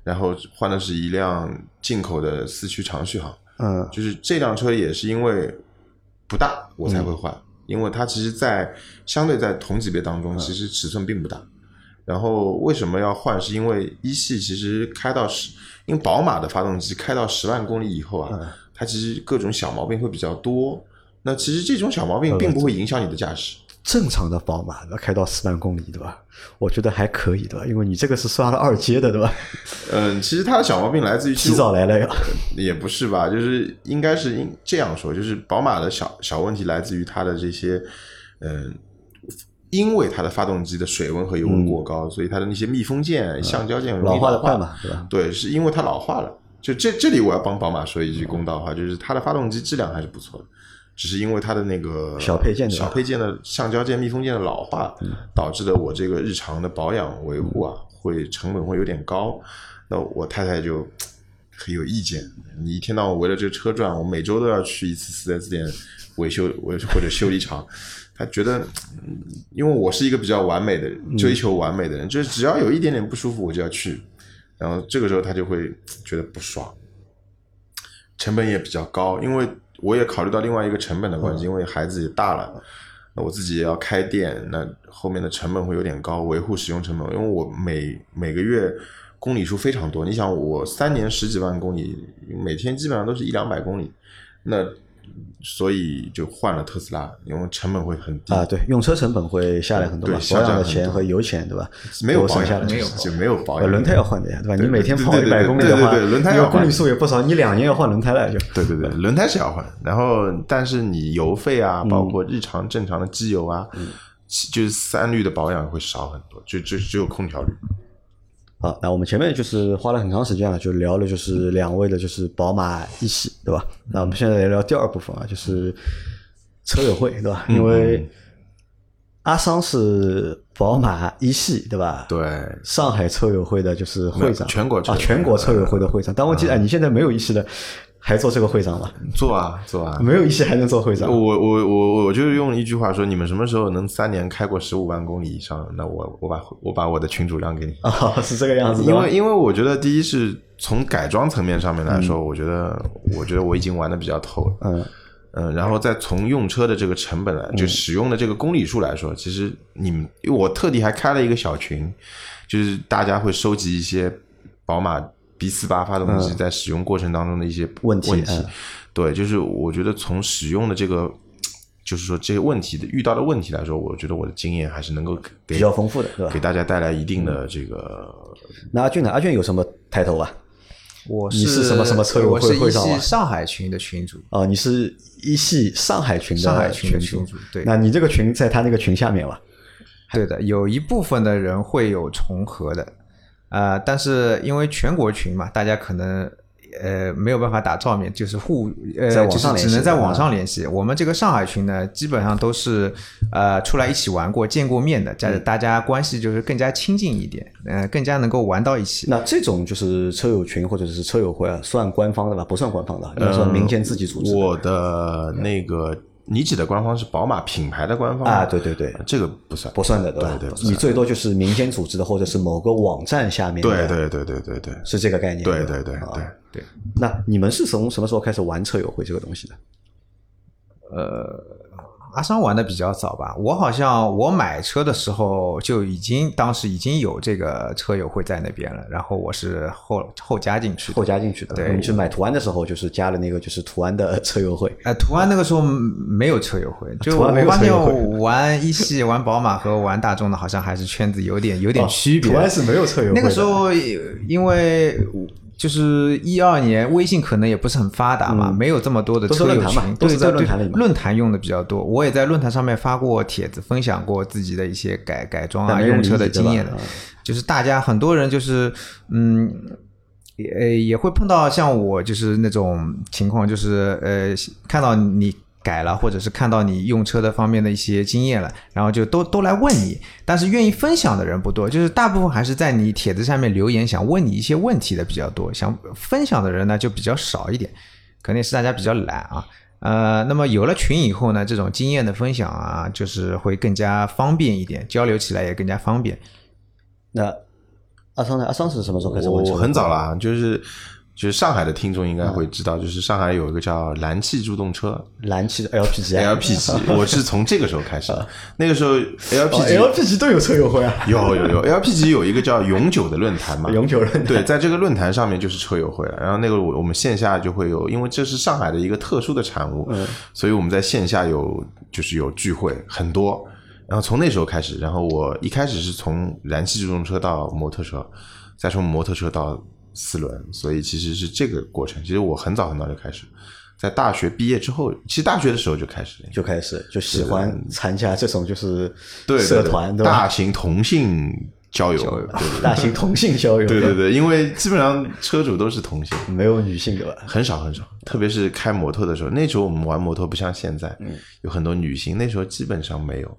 然后换的是一辆进口的四驱长续航，嗯，就是这辆车也是因为不大我才会换，因为它其实在相对在同级别当中，其实尺寸并不大。然后为什么要换？是因为一系其实开到十，因为宝马的发动机开到十万公里以后啊，它其实各种小毛病会比较多。那其实这种小毛病并不会影响你的驾驶。正常的宝马要开到四万公里，对吧？我觉得还可以，对吧？因为你这个是刷了二阶的，对吧？嗯，其实它的小毛病来自于洗澡来了呀。也不是吧，就是应该是应这样说，就是宝马的小小问题来自于它的这些，嗯，因为它的发动机的水温和油温过高，所以它的那些密封件、橡胶件容易老化的快嘛，对吧？对，是因为它老化了。就这这里我要帮宝马说一句公道话，就是它的发动机质量还是不错的，只是因为它的那个小配件对吧小配件的橡胶件、密封件的老化，导致的我这个日常的保养维护啊，会成本会有点高。那我太太就很有意见，你一天到晚围着这个车转，我每周都要去一次四 S 店维修维或者修理厂。她觉得，嗯因为我是一个比较完美的人，追求完美的人，就是只要有一点点不舒服，我就要去。然后这个时候她就会觉得不爽，成本也比较高，因为我也考虑到另外一个成本的关系，因为孩子也大了，那我自己也要开店，那后面的成本会有点高，维护使用成本，因为我每每个月公里数非常多，你想我三年十几万公里，每天基本上都是一两百公里，那所以就换了特斯拉，因为成本会很低。啊，对，用车成本会下来很多嘛，保养的钱和油钱，对吧？没有保都省下来养，没有。就没有保养，呃轮胎要换的呀，对吧？你每天跑一百公里的话，对对对轮胎那个公里数也不少，你两年要换轮胎了就。对对对，轮胎是要换，然后但是你油费啊，嗯。包括日常正常的机油啊，就是三滤的保养会少很多，就就只有空调滤。好，那我们前面就是花了很长时间啊，就聊了就是两位的就是宝马一系，对吧？那我们现在来聊第二部分啊，就是车友会，对吧？因为阿桑是宝马一系，对吧？对，上海车友会的就是会长，啊，全国车友会全国车友会的会长。但问题哎，你现在没有一系的，还做这个会长吗？做啊做啊。没有一些还能做会长？我我我我就是用一句话说，你们什么时候能三年开过十五万公里以上？那我我把我把我的群主让给你。啊，是这个样子的因为因为我觉得第一是从改装层面上面来说，我觉得我觉得我已经玩的比较透了。嗯嗯，然后再从用车的这个成本来，就使用的这个公里数来说，其实你们，因为我特地还开了一个小群，就是大家会收集一些宝马 B 四八发动机在使用过程当中的一些问题问题嗯。对，就是我觉得从使用的这个，就是说这些问题的遇到的问题来说，我觉得我的经验还是能够给比较丰富的，对吧给？大家带来一定的这个那阿俊呢？阿俊有什么抬头啊？我你是什么什么车友会我是一系上海群的群主，哦，你是一系上海群的上海群的群群主对那你这个群在他那个群下面吧？对的，有一部分的人会有重合的，呃，但是因为全国群嘛，大家可能呃没有办法打照面，就是互呃在网就是上只能在网上联系。我们这个上海群呢，基本上都是呃出来一起玩过、见过面的，加嗯上大家关系就是更加亲近一点，呃，更加能够玩到一起。那这种就是车友群或者是车友会啊，算官方的吧？不算官方的，应该算民间自己组织的。我的那个你指的官方是宝马品牌的官方啊对对对这个不算，不算的，吧？对对你最多就是民间组织的，或者是某个网站下面的，对对对对对对是这个概念。对对对对。对，那你们是从什么时候开始玩车友会这个东西的？阿桑玩的比较早吧，我好像我买车的时候就已经当时已经有这个车友会在那边了，然后我是后后加进去的。后加进去的。对你去买途安的时候，就是加了那个就是途安的车友会。呃，途安那个时候没有车友会，就途安没有我发现车友会我玩一系、玩宝马和玩大众的，好像还是圈子有点有点区别。途安是没有车友会。那个时候因为就是一二年，微信可能也不是很发达嘛，没有这么多的车友群，都是在对对论坛里嘛论坛用的比较多。我也在论坛上面发过帖子，分享过自己的一些改改装啊、用车的经验的啊。就是大家很多人就是嗯。也也会碰到像我就是那种情况，就是呃看到你改了，或者是看到你用车的方面的一些经验了，然后就都都来问你，但是愿意分享的人不多，就是大部分还是在你帖子下面留言，想问你一些问题的比较多，想分享的人呢就比较少一点，肯定是大家比较懒啊。呃，那么有了群以后呢，这种经验的分享啊，就是会更加方便一点，交流起来也更加方便。那阿桑呢？阿桑是什么时候开始我？很早了，就是就是上海的听众应该会知道，就是上海有一个叫燃气助动车。燃气的 LPG 啊 LPG，我是从这个时候开始。的。那个时候哦 LPG LPG 都有车友会啊，有有有。LPG 有一个叫永久的论坛嘛，永久论坛。对，在这个论坛上面就是车友会了。然后那个我我们线下就会有，因为这是上海的一个特殊的产物，嗯。所以我们在线下有就是有聚会很多。然后从那时候开始，然后我一开始是从燃气助动车到摩托车，再从摩托车到四轮，所以其实是这个过程。其实我很早很早就开始，在大学毕业之后，其实大学的时候就开始，就开始就喜欢参加这种就是对对社对团？大型同性交友，对 对对大型同性交友，对对对，因为基本上车主都是同性，没有女性对吧？很少很少，特别是开摩托的时候，那时候我们玩摩托不像现在，嗯有很多女性，那时候基本上没有，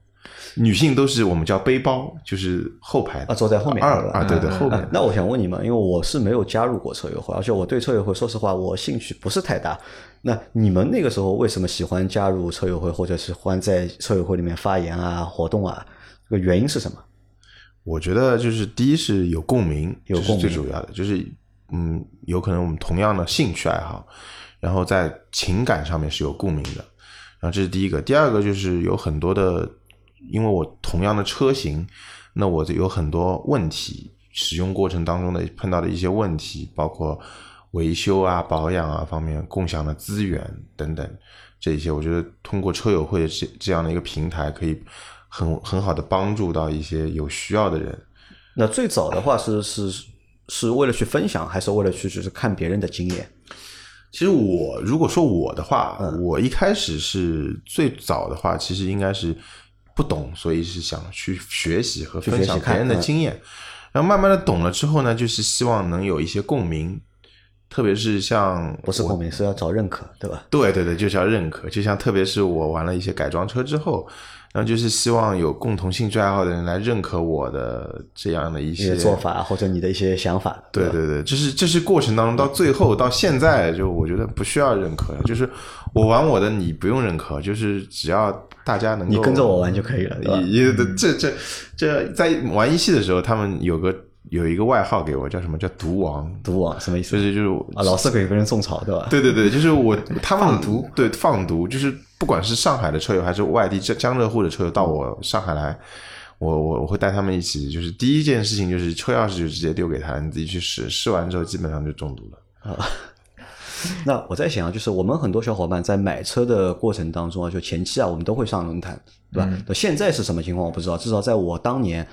女性都是我们叫背包，就是后排啊，坐在后面二啊，对对，后面啊那我想问你们，因为我是没有加入过车友会，而且我对车友会说实话，我兴趣不是太大。那你们那个时候为什么喜欢加入车友会，或者是欢在车友会里面发言啊、活动啊？这个原因是什么？我觉得就是第一是有共鸣，有共鸣最主要的，就是嗯，有可能我们同样的兴趣爱好，然后在情感上面是有共鸣的，然后这是第一个。第二个就是有很多的，因为我同样的车型，那我有很多问题，使用过程当中的碰到的一些问题，包括维修啊、保养啊方面共享的资源等等，这一些我觉得通过车友会这这样的一个平台，可以很很好的帮助到一些有需要的人。那最早的话是是是为了去分享，还是为了去就是看别人的经验？其实我如果说我的话，嗯我一开始是最早的话，其实应该是不懂，所以是想去学习和分享别人的嗯经验。然后慢慢的懂了之后呢，就是希望能有一些共鸣，特别是像不是共鸣，是要找认可，对吧？对对对，就是要认可。就像特别是我玩了一些改装车之后，然后就是希望有共同兴趣爱好的人来认可我的这样的一一些些做法或者你的一些想法，对对对，这是这是过程当中到最后到现在，就我觉得不需要认可了，就是我玩我的，你不用认可，就是只要大家能够你跟着我玩就可以了，对吧？嗯也这这这在玩一系的时候，他们有个有一个外号给我，叫什么叫毒王，毒王什么意思就是就是啊，老是给别人种草，对吧？对对对，就是我 他们放毒，对放毒，就是不管是上海的车友还是外地江江浙沪的车友到我上海来，我我我会带他们一起，就是第一件事情就是车钥匙就直接丢给他，你自己去试，试完之后基本上就中毒了啊。那我在想啊，就是我们很多小伙伴在买车的过程当中啊，就前期啊，我们都会上论坛，对吧？那现在是什么情况我不知道，至少在我当年。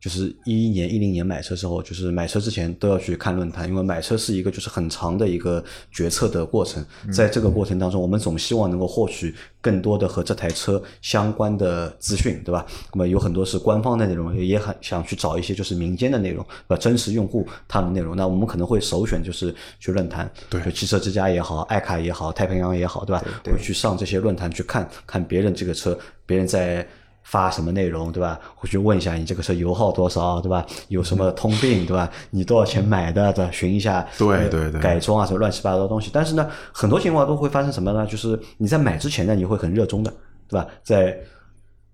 就是一一年、一零年买车时候，就是买车之前都要去看论坛，因为买车是一个就是很长的一个决策的过程。在这个过程当中，我们总希望能够获取更多的和这台车相关的资讯，对吧？那么有很多是官方的内容，也很想去找一些就是民间的内容，呃，真实用户他们内容。那我们可能会首选就是去论坛，对，就汽车之家也好，爱卡也好，太平洋也好，对吧？会去上这些论坛去看看别人这个车，别人在。发什么内容，对吧？会去问一下你这个车油耗多少，对吧？有什么通病，对吧？你多少钱买的，对吧？询一下，对对对，改装啊，什么乱七八糟的东西。但是呢，很多情况都会发生什么呢？就是你在买之前呢，你会很热衷的，对吧？在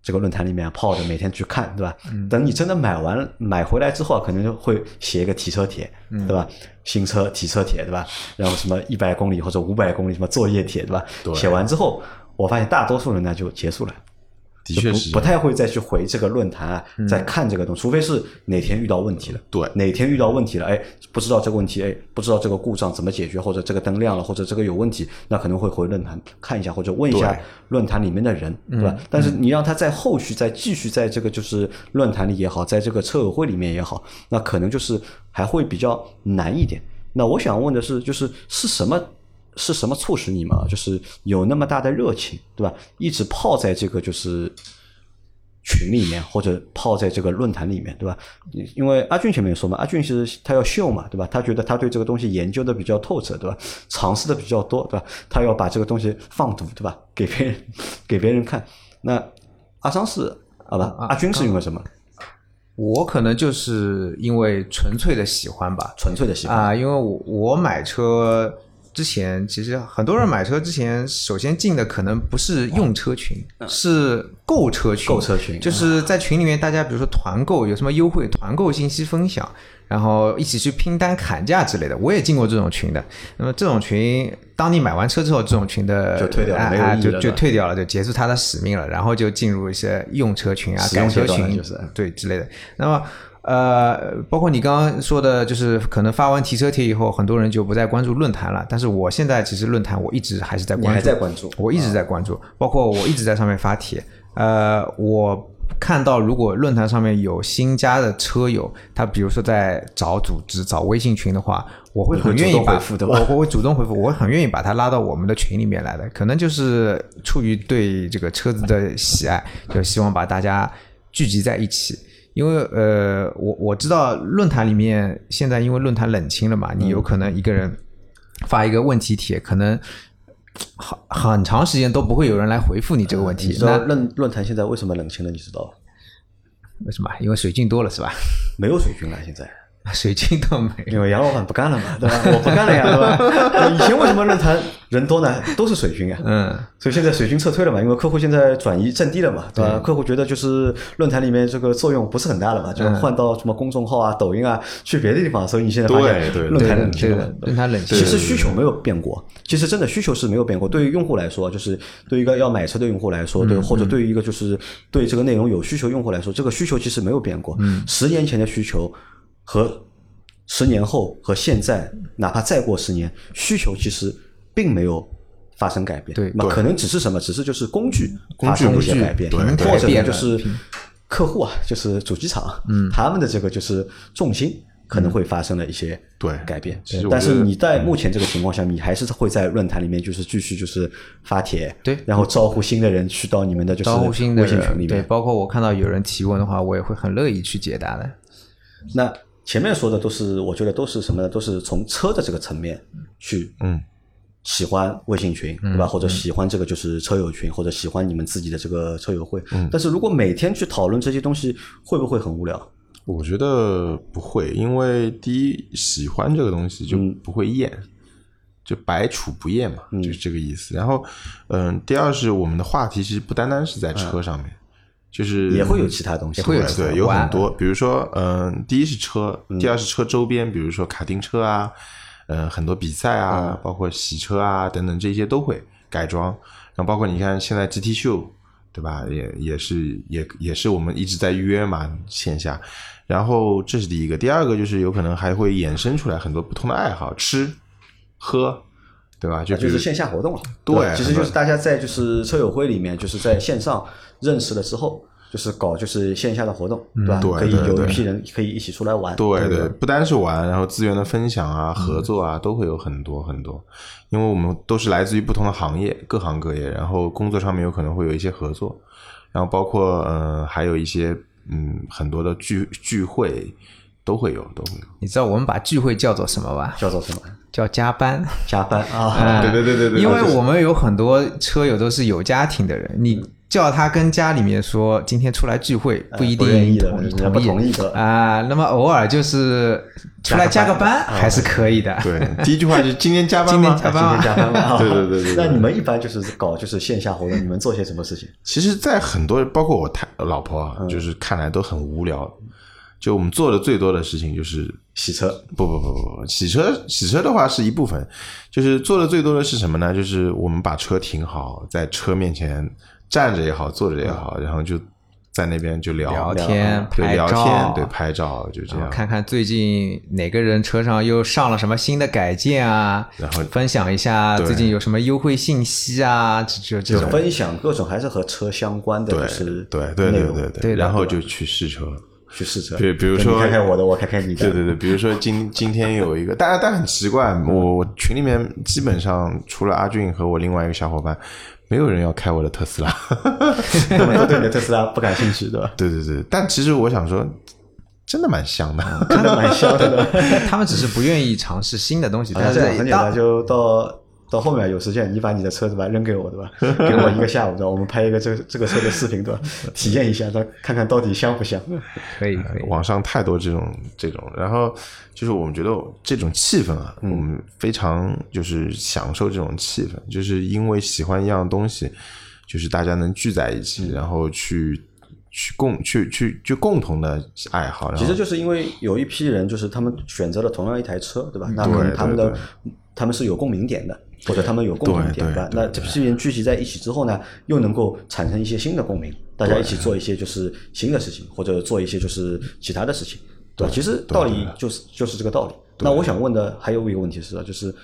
这个论坛里面泡着，每天去看，对吧？等你真的买完买回来之后，可能就会写一个提车帖，对吧？新车提车帖，对吧？然后什么一百公里或者五百公里什么作业帖，对吧？写完之后，我发现大多数人呢就结束了。的确是不太会再去回这个论坛啊，再看这个东西，除非是哪天遇到问题了。对，哪天遇到问题了，哎，不知道这个问题，哎，不知道这个故障怎么解决，或者这个灯亮了，或者这个有问题，那可能会回论坛看一下，或者问一下论坛里面的人，对吧？但是你让他在后续再继续在这个就是论坛里也好，在这个车友会里面也好，那可能就是还会比较难一点。那我想问的是，就是是什么？是什么促使你们啊？就是有那么大的热情，对吧？一直泡在这个就是群里面，或者泡在这个论坛里面，对吧？因为阿俊前面也说嘛，阿俊是他要秀嘛，对吧？他觉得他对这个东西研究的比较透彻，对吧？尝试的比较多，对吧？他要把这个东西放毒，对吧？给别人 给别人看。那阿桑是好吧？阿军是因为什么？我可能就是因为纯粹的喜欢吧，纯粹的喜欢啊，因为我我买车。之前其实很多人买车之前，首先进的可能不是用车群，是购车群。购车群就是在群里面，大家比如说团购有什么优惠，团购信息分享，然后一起去拼单砍价之类的。我也进过这种群的。那么这种群，当你买完车之后，这种群的就退掉了，就就退掉了，就结束它的使命了。然后就进入一些用车群啊、改车群，对之类的。那么。呃，包括你刚刚说的，就是可能发完提车帖以后，很多人就不再关注论坛了。但是我现在其实论坛我一直还是在关注，还在关注，我一直在关注，包括我一直在上面发帖。呃，我看到如果论坛上面有新加的车友，他比如说在找组织、找微信群的话，我会很愿意把我我会主动回复，我很愿意把他拉到我们的群里面来的。可能就是出于对这个车子的喜爱，就希望把大家聚集在一起。因为呃，我我知道论坛里面现在因为论坛冷清了嘛，你有可能一个人发一个问题帖，可能很很长时间都不会有人来回复你这个问题。那论论坛现在为什么冷清了？你知道？为什么？因为水军多了是吧？没有水军了，现在。水军倒没，因为杨老板不干了嘛，对吧？我不干了呀，对吧？以前为什么论坛人多呢？都是水军啊，嗯，所以现在水军撤退了嘛，因为客户现在转移阵地了嘛，对吧？客户觉得就是论坛里面这个作用不是很大了嘛，就换到什么公众号啊、抖音啊，去别的地方。所以你现在发现论坛冷清了，论坛冷清。其实需求没有变过，其实真的需求是没有变过。对于用户来说，就是对于一个要买车的用户来说，对，或者对于一个就是对这个内容有需求用户来说，这个需求其实没有变过。嗯，十年前的需求和十年后和现在，哪怕再过十年，需求其实并没有发生改变。对，那可能只是什么？只是就是工具发生了一些改变，或者就是客户啊，就是主机厂，嗯，他们的这个就是重心可能会发生了一些对改变。但是你在目前这个情况下，你还是会在论坛里面就是继续就是发帖，对，然后招呼新的人去到你们的就是微信群里面。对，包括我看到有人提问的话，我也会很乐意去解答的。那。前面说的都是，我觉得都是什么呢？都是从车的这个层面去，嗯，喜欢微信群，对吧？或者喜欢这个就是车友群，或者喜欢你们自己的这个车友会。嗯，但是如果每天去讨论这些东西，会不会很无聊？我觉得不会，因为第一，喜欢这个东西就不会厌，就百处不厌嘛，就是这个意思。然后，嗯，第二是我们的话题其实不单单是在车上面。就是也会有其他东西，会有对，有很多，比如说，嗯，第一是车，第二是车周边，比如说卡丁车啊，嗯，很多比赛啊，包括洗车啊等等这些都会改装，然后包括你看现在 GT 秀，对吧？也也是也也是我们一直在约嘛线下。然后这是第一个，第二个就是有可能还会衍生出来很多不同的爱好，吃喝，对吧？就啊就是线下活动了。对吧其实就是大家在就是车友会里面，就是在线上认识了之后，就是搞就是线下的活动，对吧？对可以有一批人可以一起出来玩。对对对，不单是玩，然后资源的分享啊、合作啊，都会有很多很多。因为我们都是来自于不同的行业，各行各业，然后工作上面有可能会有一些合作，然后包括呃，还有一些嗯很多的聚聚会都会有，都会有。你知道我们把聚会叫做什么吧？叫做什么？叫加班。加班啊！啊，对对对对对因为我们有很多车友都是有家庭的人，你叫他跟家里面说今天出来聚会，不一定同意他不同意的啊。那么偶尔就是出来加个班还是可以的。对，第一句话就是今天加班今吗？天加班吗今天加班了啊！对对对对对那你们一般就是搞就是线下活动，你们做些什么事情？其实，在很多包括我太老婆啊，就是看来都很无聊。就我们做的最多的事情就是洗车。不不不不不，洗车洗车的话是一部分，就是做的最多的是什么呢？就是我们把车停好，在车面前站着也好，坐着也好，然后就在那边就聊聊天、对聊拍照，天，对拍照，就这样。看看最近哪个人车上又上了什么新的改建啊，然后分享一下最近有什么优惠信息啊，就这这种。就分享各种还是和车相关的，是对对对对对然后就去试车。去试车。对比如说你看看我的，我看看你的。对对对，比如说今今天有一个，但但很奇怪，我我群里面基本上除了阿俊和我另外一个小伙伴，没有人要开我的特斯拉。他们都对你的特斯拉不感兴趣，对吧？对对对，但其实我想说，真的蛮香的。真的蛮香的。他们只是不愿意尝试新的东西，啊但是很简单，就到到后面有时间，你把你的车对吧扔给我对吧？给我一个下午对吧？我们拍一个这这个车的视频对吧？体验一下，它看看到底香不香。可以可以。网上太多这种这种，然后就是我们觉得这种气氛啊，我们非常就是享受这种气氛，就是因为喜欢一样东西，就是大家能聚在一起，然后去去共去去就共同的爱好，其实就是因为有一批人，就是他们选择了同样一台车，对吧？那可能他们的对他们是有共鸣点的，或者他们有共同点的。对对对那这批人聚集在一起之后呢，又能够产生一些新的共鸣，大家一起做一些就是新的事情，或者做一些就是其他的事情，对吧？其实道理就是就是这个道理。那我想问的还有一个问题是啊，就是。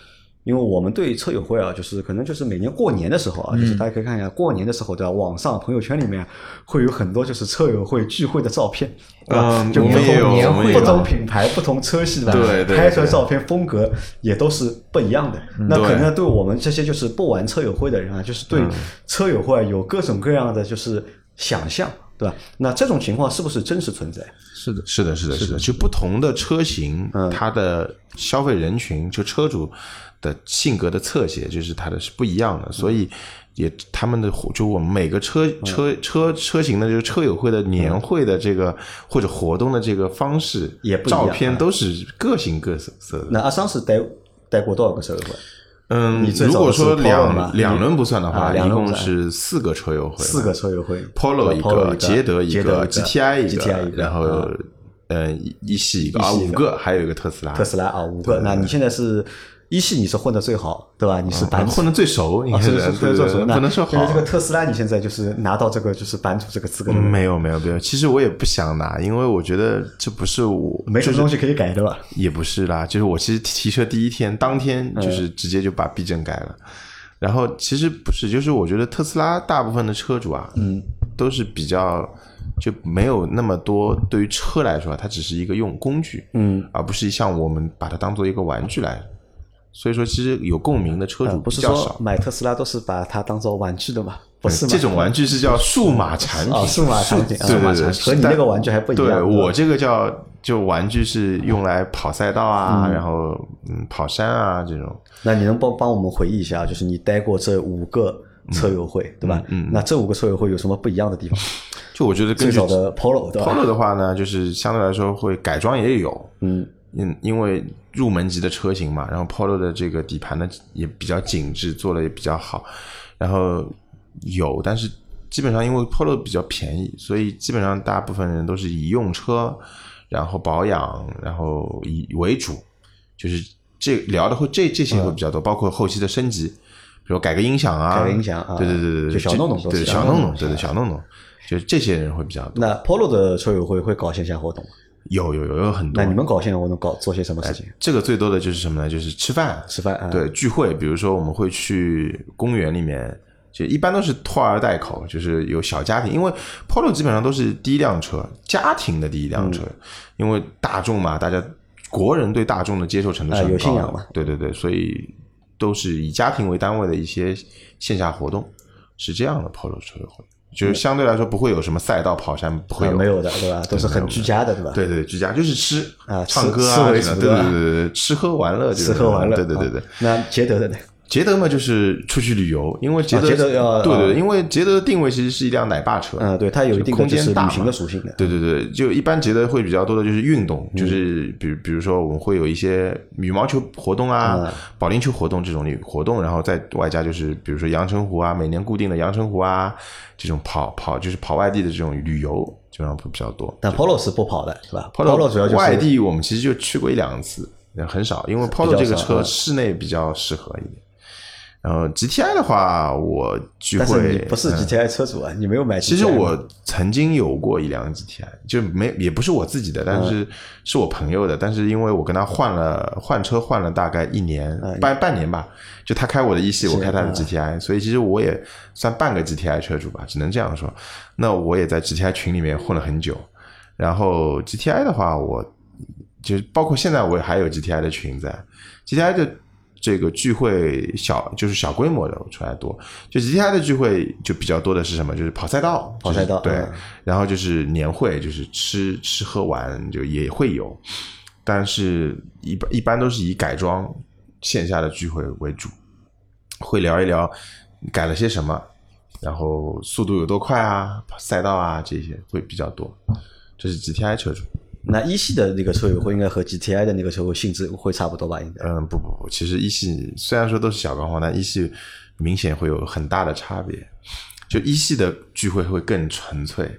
因为我们对车友会啊，就是可能就是每年过年的时候啊，就是大家可以看一下过年的时候，对吧？网上朋友圈里面会有很多就是车友会聚会的照片，对吧？嗯就不我们也有同我们也有不同品牌、不同车系的，对对拍出来照片风格也都是不一样的。那可能对我们这些就是不玩车友会的人啊，就是对车友会有各种各样的就是想象，对吧？那这种情况是不是真实存在？是的，是的，是的，是的，就不同的车型，嗯它的消费人群，就车主的性格的侧写，就是它的是不一样的，所以也他们的就我们每个车嗯。车车车型的这个车友会的年会的这个或者活动的这个方式，也不一样照片啊都是各形各色色的。那阿桑是带带过多少个车友会？嗯如果说两两轮不算的话，啊一共是四个车友会，四个车友会。Polo 一个，捷德一个，GTI 一个，然后啊呃一系一个啊五个，还有一个特斯拉，特斯拉啊五个。那你现在是一系你是混的最好，对吧？你是版主混的最熟，你是所以说所以对对对说那不能说好就是。这个特斯拉，你现在就是拿到这个就是版主这个资格了嗯没没有没有没有，其实我也不想拿，因为我觉得这不是我，没什么东西可以改的吧？也不是啦，就是我其实提车第一天当天就是直接就把避震改了，然后其实不是，就是我觉得特斯拉大部分的车主啊，嗯，都是比较就没有那么多对于车来说，它只是一个用工具，嗯，而不是像我们把它当做一个玩具来。所以说，其实有共鸣的车主嗯，不是。说买特斯拉都是把它当做玩具的嘛？不是嘛这种玩具是叫数码产品，啊，数码产品，啊对对对，和你那个玩具还不一样。对吧我这个叫就玩具是用来跑赛道啊，嗯然后嗯跑山啊这种。那你能帮帮我们回忆一下，就是你待过这五个车友会，对吧？嗯，那这五个车友会有什么不一样的地方？就我觉得最早的 Polo，Polo 的话呢，就是相对来说会改装也有，嗯，因因为入门级的车型嘛，然后 Polo 的这个底盘呢也比较紧致，做的也比较好，然后有，但是基本上因为 Polo 比较便宜，所以基本上大部分人都是以用车，然后保养，然后以为主，就是这聊的会这这些会比较多，包括后期的升级。比如改个音响啊，改个音响啊对对对对对，就小弄弄都对小弄弄小弄弄，对对小弄弄，就是这些人会比较多。那 Polo 的车友会会搞线下活动吗？有有有有很多。那你们搞线下活动搞做些什么事情？这个最多的就是什么呢？就是吃饭，吃饭啊？对聚会，比如说我们会去公园里面，就一般都是拖儿带口，就是有小家庭，因为 Polo 基本上都是第一辆车，家庭的第一辆车，嗯因为大众嘛，大家国人对大众的接受程度是啊很高的，有信仰嘛对对对，所以都是以家庭为单位的一些线下活动，是这样的 Polo 车友会。就是相对来说不会有什么赛道跑山，不会有，啊没有的，对吧？都是很居家的，对吧？对对，居家就是吃啊唱歌啊对对吧对对吃喝玩乐吃喝玩乐，对对对对啊。那捷德的呢？捷德嘛，就是出去旅游，因为捷德、啊捷德要对对因为捷德的定位其实是一辆奶爸车，嗯，对，它有一定空间大嘛旅行的属性的。对对对，就一般捷德会比较多的就是运动，嗯就是比如比如说我们会有一些羽毛球活动啊、嗯保龄球活动这种活动，然后再外加就是比如说阳澄湖啊，每年固定的阳澄湖啊这种跑跑就是跑外地的这种旅游，基本上会比较多。但 Polo 是不跑的，是吧？Polo 主要就是外地，我们其实就去过一两次，很少，因为 Polo 这个车室内比较适合一点。然后 GTI 的话，我聚但是会你不是嗯 GTI 车主啊，你没有买。其实我曾经有过一辆 GTI，就没也不是我自己的，但嗯是是我朋友的。但是因为我跟他换了换车，换了大概一年半半年吧，就他开我的一系，我开他的 GTI，所以其实我也算半个 GTI 车主吧，只能这样说。那我也在 GTI 群里面混了很久，然后 GTI 的话，我就包括现在我也还有 GTI 的群在，GTI 的。这个聚会小就是小规模的出来多，就 GTI 的聚会就比较多的是什么？就是跑赛道，跑赛道就是对嗯，然后就是年会，就是吃吃喝玩就也会有，但是一般一般都是以改装线下的聚会为主，会聊一聊改了些什么，然后速度有多快啊，赛道啊这些会比较多，这是 GTI 车主。那一系的那个车友会应该和 GTI 的那个车友性质会差不多吧？应该。嗯，不不不，其实一系虽然说都是小钢炮，但一系明显会有很大的差别。就一系的聚会会更纯粹，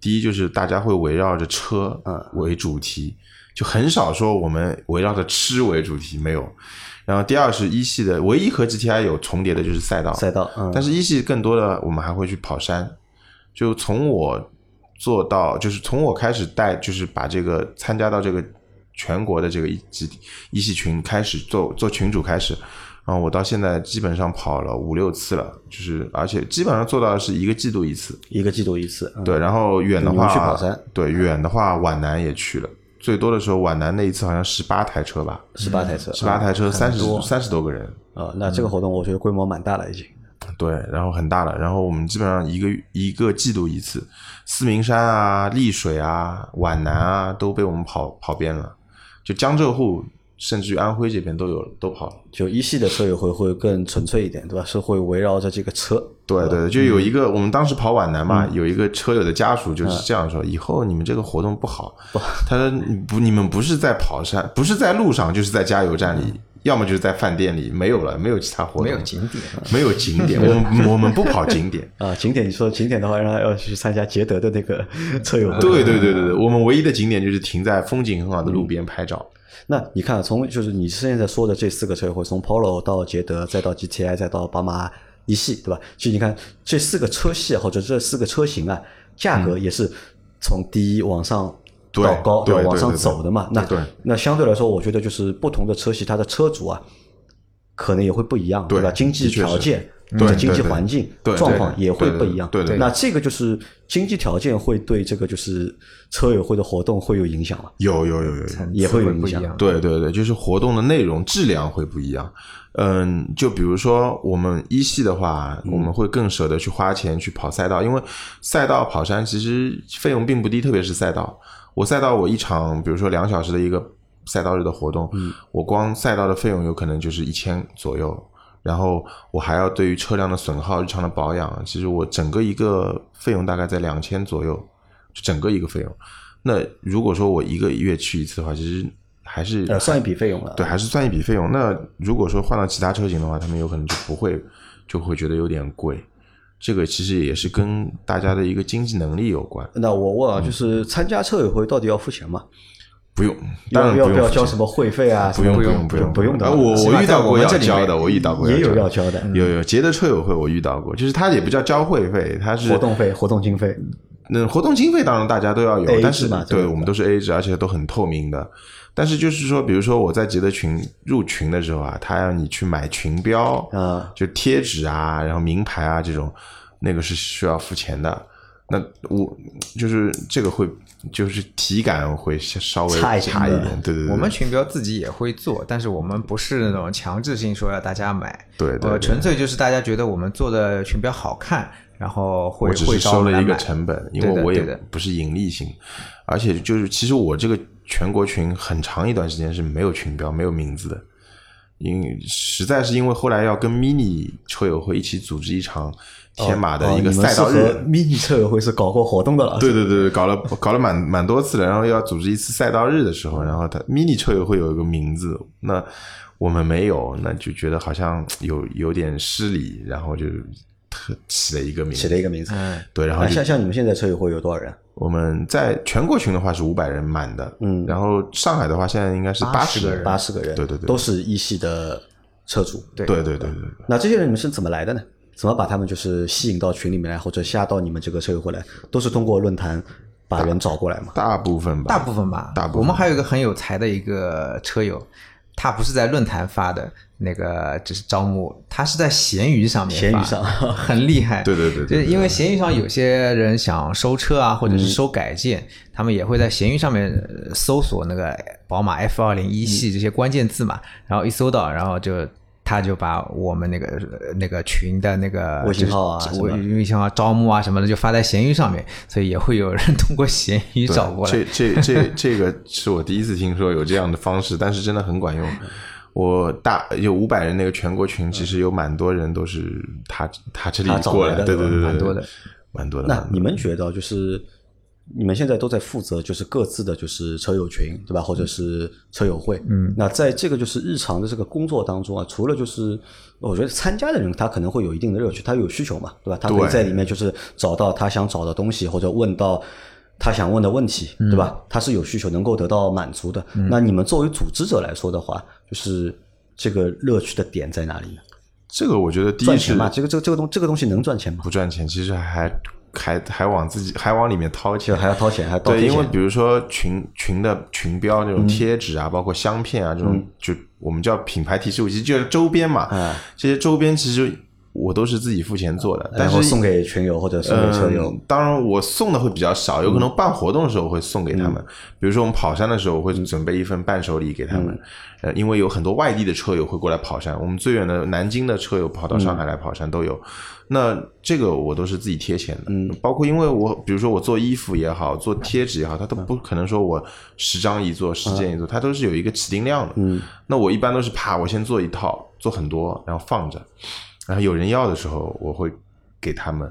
第一就是大家会围绕着车嗯为主题，就很少说我们围绕着吃为主题，没有。然后第二是一系的唯一和 GTI 有重叠的就是赛道，赛道，嗯，但是一系更多的我们还会去跑山，就从我做到，就是从我开始带，就是把这个参加到这个全国的这个一集一系群开始做做群主开始，然后我到现在基本上跑了五六次了，就是而且基本上做到的是一个季度一次，一个季度一次。嗯、对，然后远的话去跑山，对远的话皖南也去了，最多的时候皖南那一次好像十八台车吧，十八台车，十八台车三十多三十多个人，啊、那这个活动我觉得规模蛮大了，已经。对，然后很大了，然后我们基本上一个一个季度一次，四明山啊、丽水啊、皖南啊都被我们跑跑遍了，就江浙沪甚至于安徽这边都有都跑了。就一系的车友会会更纯粹一点，对吧？是会围绕着这个车。对对，就有一个我们当时跑皖南嗯嘛，有一个车友的家属就是这样说：以后你们这个活动不好，他说你不，你们不是在跑山，不是在路上，就是在加油站里。要么就是在饭店里，没有了，没有其他活动，没有景点，没有景点，我们 我们不跑景点，啊，景点你说景点的话，让他要去参加捷德的那个 车友会。对对对对对，我们唯一的景点就是停在风景很好的路边拍照。那你看，从就是你现在说的这四个车友会，从 Polo 到捷德，再到 GTI，再到宝马一系，对吧？其实你看这四个车系或者这四个车型啊，价格也是从低往上对到高，对对往上对对走的嘛。那对那相对来说，我觉得就是不同的车系，它的车主啊，可能也会不一样，对吧？经济条件。对或者经济对对环境对状况也对对对会不一样，对对对那这个就是经济条件会对这个就是车友会的活动会有影响吗？有有有有有，也会有影响不一样。对对对，就是活动的内容质量会不一样。嗯，就比如说我们一系的话，我们会更舍得去花钱去跑赛道，因为赛道跑山其实费用并不低，特别是赛道。我赛道我一场，比如说两小时的一个赛道日的活动，我光赛道的费用有可能就是一千左右。然后我还要对于车辆的损耗、日常的保养，其实我整个一个费用大概在两千左右，就整个一个费用。那如果说我一个月去一次的话，其实还是呃，算一笔费用了。对，还是算一笔费用。那如果说换到其他车型的话，他们有可能就不会，就会觉得有点贵。这个其实也是跟大家的一个经济能力有关。那我问啊，就是参加车友会到底要付钱吗？不用，当然要不要不要用交什么会费啊？不用不用不用不用的。啊我我遇到过要交的，我遇到过也有要交的，有有捷德车友会我遇到过，就是它也不叫交会费，它是活动费、活动经费。那活动经费当然大家都要有，但是对我们都是 A 制，而且都很透明的。但是就是说，比如说我在捷德群入群的时候啊，他要你去买群标啊，就贴纸啊，然后名牌啊这种，那个是需要付钱的。那我就是这个会就是体感会稍微差一点对对对，我们群标自己也会做，但是我们不是那种强制性说要大家买，呃，对对对。纯粹就是大家觉得我们做的群标好看，然后会我只会是收了一个成本，因为我也不是盈利性，而且就是其实我这个全国群很长一段时间是没有群标、没有名字的，因为实在是因为后来要跟 mini 车友会一起组织一场天马的一个赛道日。mini 车友会是搞过活动的了。对对对对，搞了搞了蛮蛮多次的，然后要组织一次赛道日的时候，然后他 mini 车友会有一个名字，那我们没有，那就觉得好像有有点失礼，然后就特起了一个名字，起了一个名字。嗯，对，然后像像你们现在车友会有多少人？我们在全国群的话是五百人满的，嗯。然后上海的话现在应该是八80个人。八十个人，对对对。都是一系的车主。对对对对对，那这些人你们是怎么来的呢？怎么把他们就是吸引到群里面来，或者下到你们这个车友会来？都是通过论坛把人找过来吗？大部分吧，大部分吧，大部分我们还有一个很有才的一个车友，他不是在论坛发的那个，只是招募，他是在闲鱼上面发，闲鱼上很厉害。对对对对就是因为闲鱼上有些人想收车啊，或者是收改件，他们也会在闲鱼上面呃搜索那个宝马 F 二零一系这些关键字嘛，然后一搜到，然后就。他就把我们那个呃那个群的那个微信号啊微微信号招募啊什么的，就发在闲鱼上面，所以也会有人通过闲鱼找过来。这这这这个是我第一次听说有这样的方式，但是真的很管用。我大有五百人那个全国群，其实有蛮多人都是他他这里找过来，的对对对对，蛮多的，蛮多的。那你们觉得就是你们现在都在负责就是各自的就是车友群对吧，或者是车友会？嗯，那在这个就是日常的这个工作当中啊，除了就是我觉得参加的人他可能会有一定的乐趣，他有需求嘛，对吧？他可以在里面就是找到他想找的东西，或者问到。他想问的问题，对吧？他是有需求能够得到满足的。那你们作为组织者来说的话，就是这个乐趣的点在哪里呢？这个我觉得第一是赚钱嘛，这个这个这个东这个东西能赚钱吗？不赚钱，其实还还还往自己还往里面掏钱，还要掏钱，还要倒对，因为比如说群群的群标这种贴纸啊，包括香片啊这种，就我们叫品牌提示物，其实就是周边嘛。啊这些周边其实我都是自己付钱做的，但是送给群友或者送给车友嗯。当然，我送的会比较少，有可能办活动的时候会送给他们。比如说我们跑山的时候，我会准备一份伴手礼给他们。呃，因为有很多外地的车友会过来跑山，我们最远的南京的车友跑到上海来跑山都有。那这个我都是自己贴钱的，嗯，包括因为我比如说我做衣服也好，做贴纸也好，它都不可能说我十张一做，十件一做，它都是有一个起订量的，嗯，那我一般都是啪，我先做一套，做很多，然后放着，然后有人要的时候我会给他们，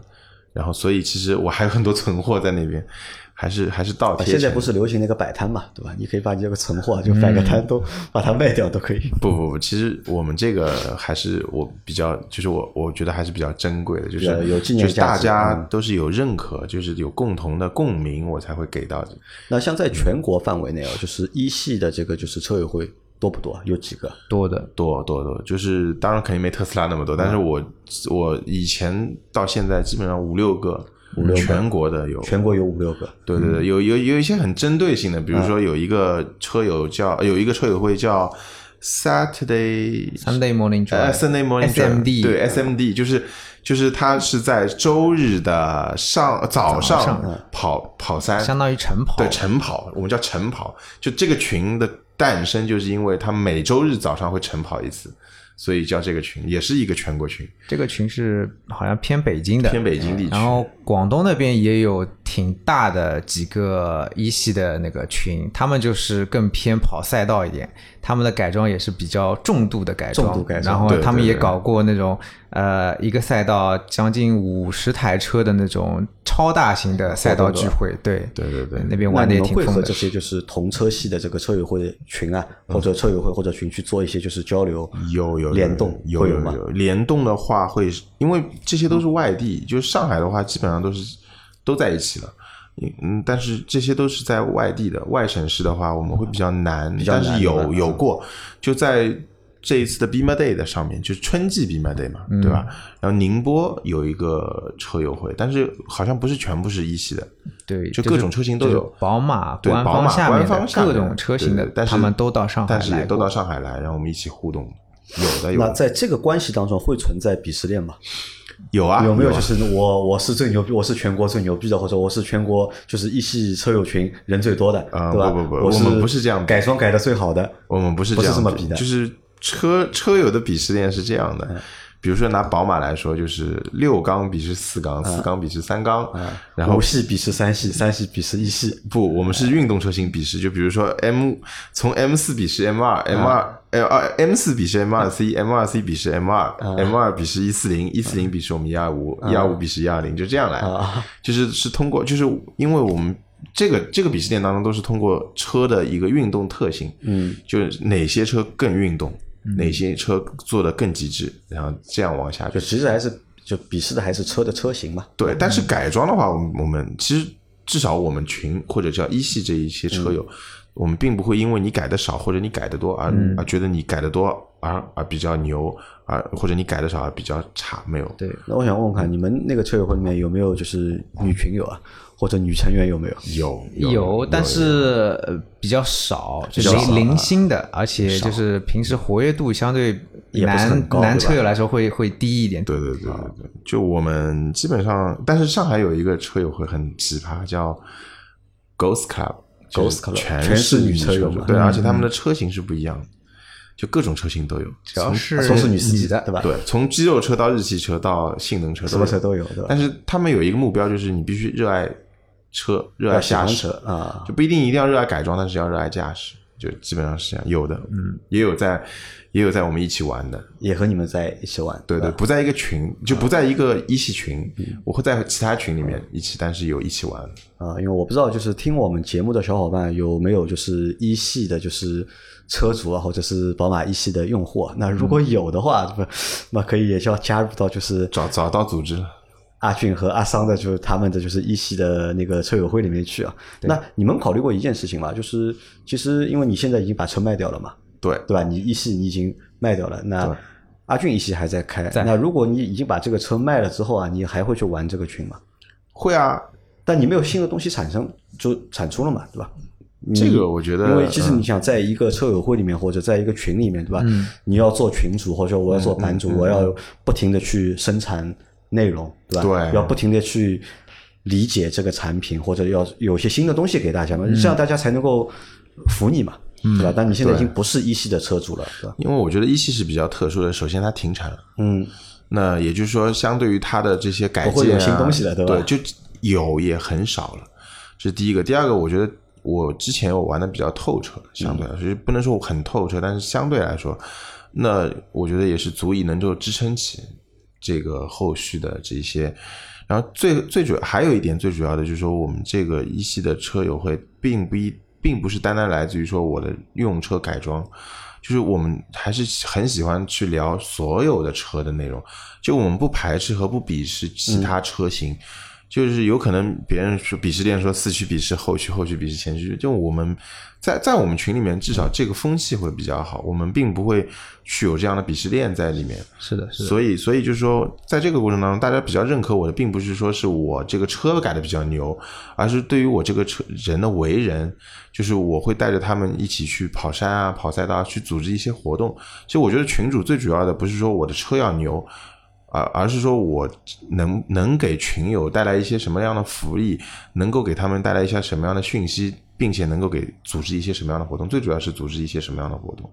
然后所以其实我还有很多存货在那边，还是还是倒贴钱。现在不是流行那个摆摊嘛，对吧？你可以把你这个存货就摆个摊，都把它卖掉都可以。不不不，其实我们这个还是我比较，就是我我觉得还是比较珍贵的，就是有纪念就是大家嗯都是有认可，就是有共同的共鸣，我才会给到的。那像在全国范围内啊，就是一系的这个就是车友会多不多？有几个？多的，多多多，就是当然肯定没特斯拉那么多，但是我我以前到现在基本上五六个，五六全国的有，全国有五六个。对对对，有有有一些很针对性的，比如说有一个车友叫有一个车友会叫 Saturday Sunday morning 呃 drive Sunday morning drive，SMD 对 SMD 就是就是他是在周日的上早上跑跑三，相当于晨跑，对晨跑，我们叫晨跑。就这个群的诞生，就是因为他每周日早上会晨跑一次，所以叫这个群，也是一个全国群，这个群是好像偏北京的，偏北京地区。然后广东那边也有挺大的几个一系的那个群，他们就是更偏跑赛道一点，他们的改装也是比较重度的改装，重度改装然后他们也搞过那种呃一个赛道将近五十台车的那种超大型的赛道聚会，对对对对那边玩的也挺疯的会和这。些就是同车系的这个车友会群啊，或者车友会或者群去做一些就是交流？有有有联动有有有联动的话会，因为这些都是外地，就是上海的话基本上都是都在一起了。嗯，但是这些都是在外地的，外省市的话，我们会比较难。较难但是有有过，就在这一次的 Be My Day 的上面，就是春季 Be My Day 嘛，对吧？然后宁波有一个车友会，但是好像不是全部是一系的，对，就各种车型都有就是宝马官对宝马方下面的官方各种车型的但是他们都到上海来但是也都到上海来，让我们一起互动。有的有的那在这个关系当中会存在鄙视链吗？有啊，有没有？啊。就是我我是最牛逼，我是全国最牛逼的，或者我是全国就是一系车友群人最多的，啊对吧？不不不我我们不是这样改装改的最好的，我们不是不是这样子这么比的。就是车车友的鄙视链是这样嗯。的。比如说拿宝马来说，就是六缸比是四缸，四缸比是三缸，然后五系比是三系，三系比是一系，不，我们是运动车型比试，就比如说 M 从 M 四比是 M 二，M 二 L 二 M 四比是 M 二 C，M 二 C 比是 M 二，M 二比是一四零，一四零比是我们一二五，一二五比是一二零，就这样来，就是是通过，就是因为我们。这个这个比试点当中都是通过车的一个运动特性，嗯，就是哪些车更运动，哪些车做的更极致，然后这样往下去就。其实还是就鄙视的还是车的车型嘛。对，但是改装的话，我们我们其实至少我们群或者叫一系这一些车友，我们并不会因为你改的少或者你改的多而、而觉得你改的多而而比较牛，而或者你改的少而比较差，没有。对，那我想问问看，你们那个车友会里面有没有就是女群友啊，或者女成员有没有？有有，但是呃比较少，就是零零星的，而且就是平时活跃度相对也不是很男男车友来说会会低一点。对对对对对，就我们基本上，但是上海有一个车友会很奇葩，叫 Ghost Club。Ghost Club，全全是女女车友嘛对，而且他们的车型是不一样的，就各种车型都有，从只要是都是女司机的对吧？对，从肌肉车到日系车到性能车，什么车都有，对吧？但是他们有一个目标，就是你必须热爱车，热爱驾驶啊，就不一定一定要热爱改装，但是要热爱驾驶，就基本上是这样。有的，嗯，也有在，也有在我们一起玩的，也和你们在一起玩。对对，不在一个群，就不在一个一系群，我会在其他群里面一起，但是有一起玩。啊，因为我不知道，就是听我们节目的小伙伴有没有就是一系的，就是车主啊，或者是宝马一系的用户啊。那如果有的话？那可以也就要加入到就是找找到组织了，阿俊和阿桑的，就是他们的就是一系的那个车友会里面去啊。那你们考虑过一件事情吗？就是其实因为你现在已经把车卖掉了嘛，对，对吧？你一系你已经卖掉了，那阿俊一系还在开。在那如果你已经把这个车卖了之后啊，你还会去玩这个群吗？会啊，但你没有新的东西产生，就产出了嘛，对吧？你这个我觉得因为其实嗯你想在一个车友会里面或者在一个群里面，对吧？你要做群主或者我要做版主，我要不停的去生产内容，对吧？对要不停的去理解这个产品，或者要有些新的东西给大家嘛，这样大家才能够服你嘛，对吧？但你现在已经不是一系的车主了，对吧？因为我觉得一系是比较特殊的，首先它停产了。嗯，那也就是说，相对于它的这些改进、啊，不会有新东西了对吧就有也很少了，这是第一个。第二个，我觉得我之前我玩的比较透彻，相对来说，就是不能说我很透彻，但是相对来说，那我觉得也是足以能够支撑起这个后续的这些。然后最最主要还有一点最主要的就是说，我们这个一系的车友会并不一，并不是单单来自于说我的用车改装，就是我们还是很喜欢去聊所有的车的内容，就我们不排斥和不鄙视其他车型。就是有可能别人说鄙视链说四驱鄙视后驱，后驱鄙视前驱，就我们在在我们群里面，至少这个风气会比较好，我们并不会去有这样的鄙视链在里面。是的，是的。所以，所以就是说，在这个过程当中，大家比较认可我的，并不是说是我这个车改的比较牛，而是对于我这个车人的为人，就是我会带着他们一起去跑山啊、跑赛道啊，去组织一些活动。其实我觉得群主最主要的不是说我的车要牛，而而是说我能能给群友带来一些什么样的福利，能够给他们带来一些什么样的讯息，并且能够给组织一些什么样的活动。最主要是组织一些什么样的活动。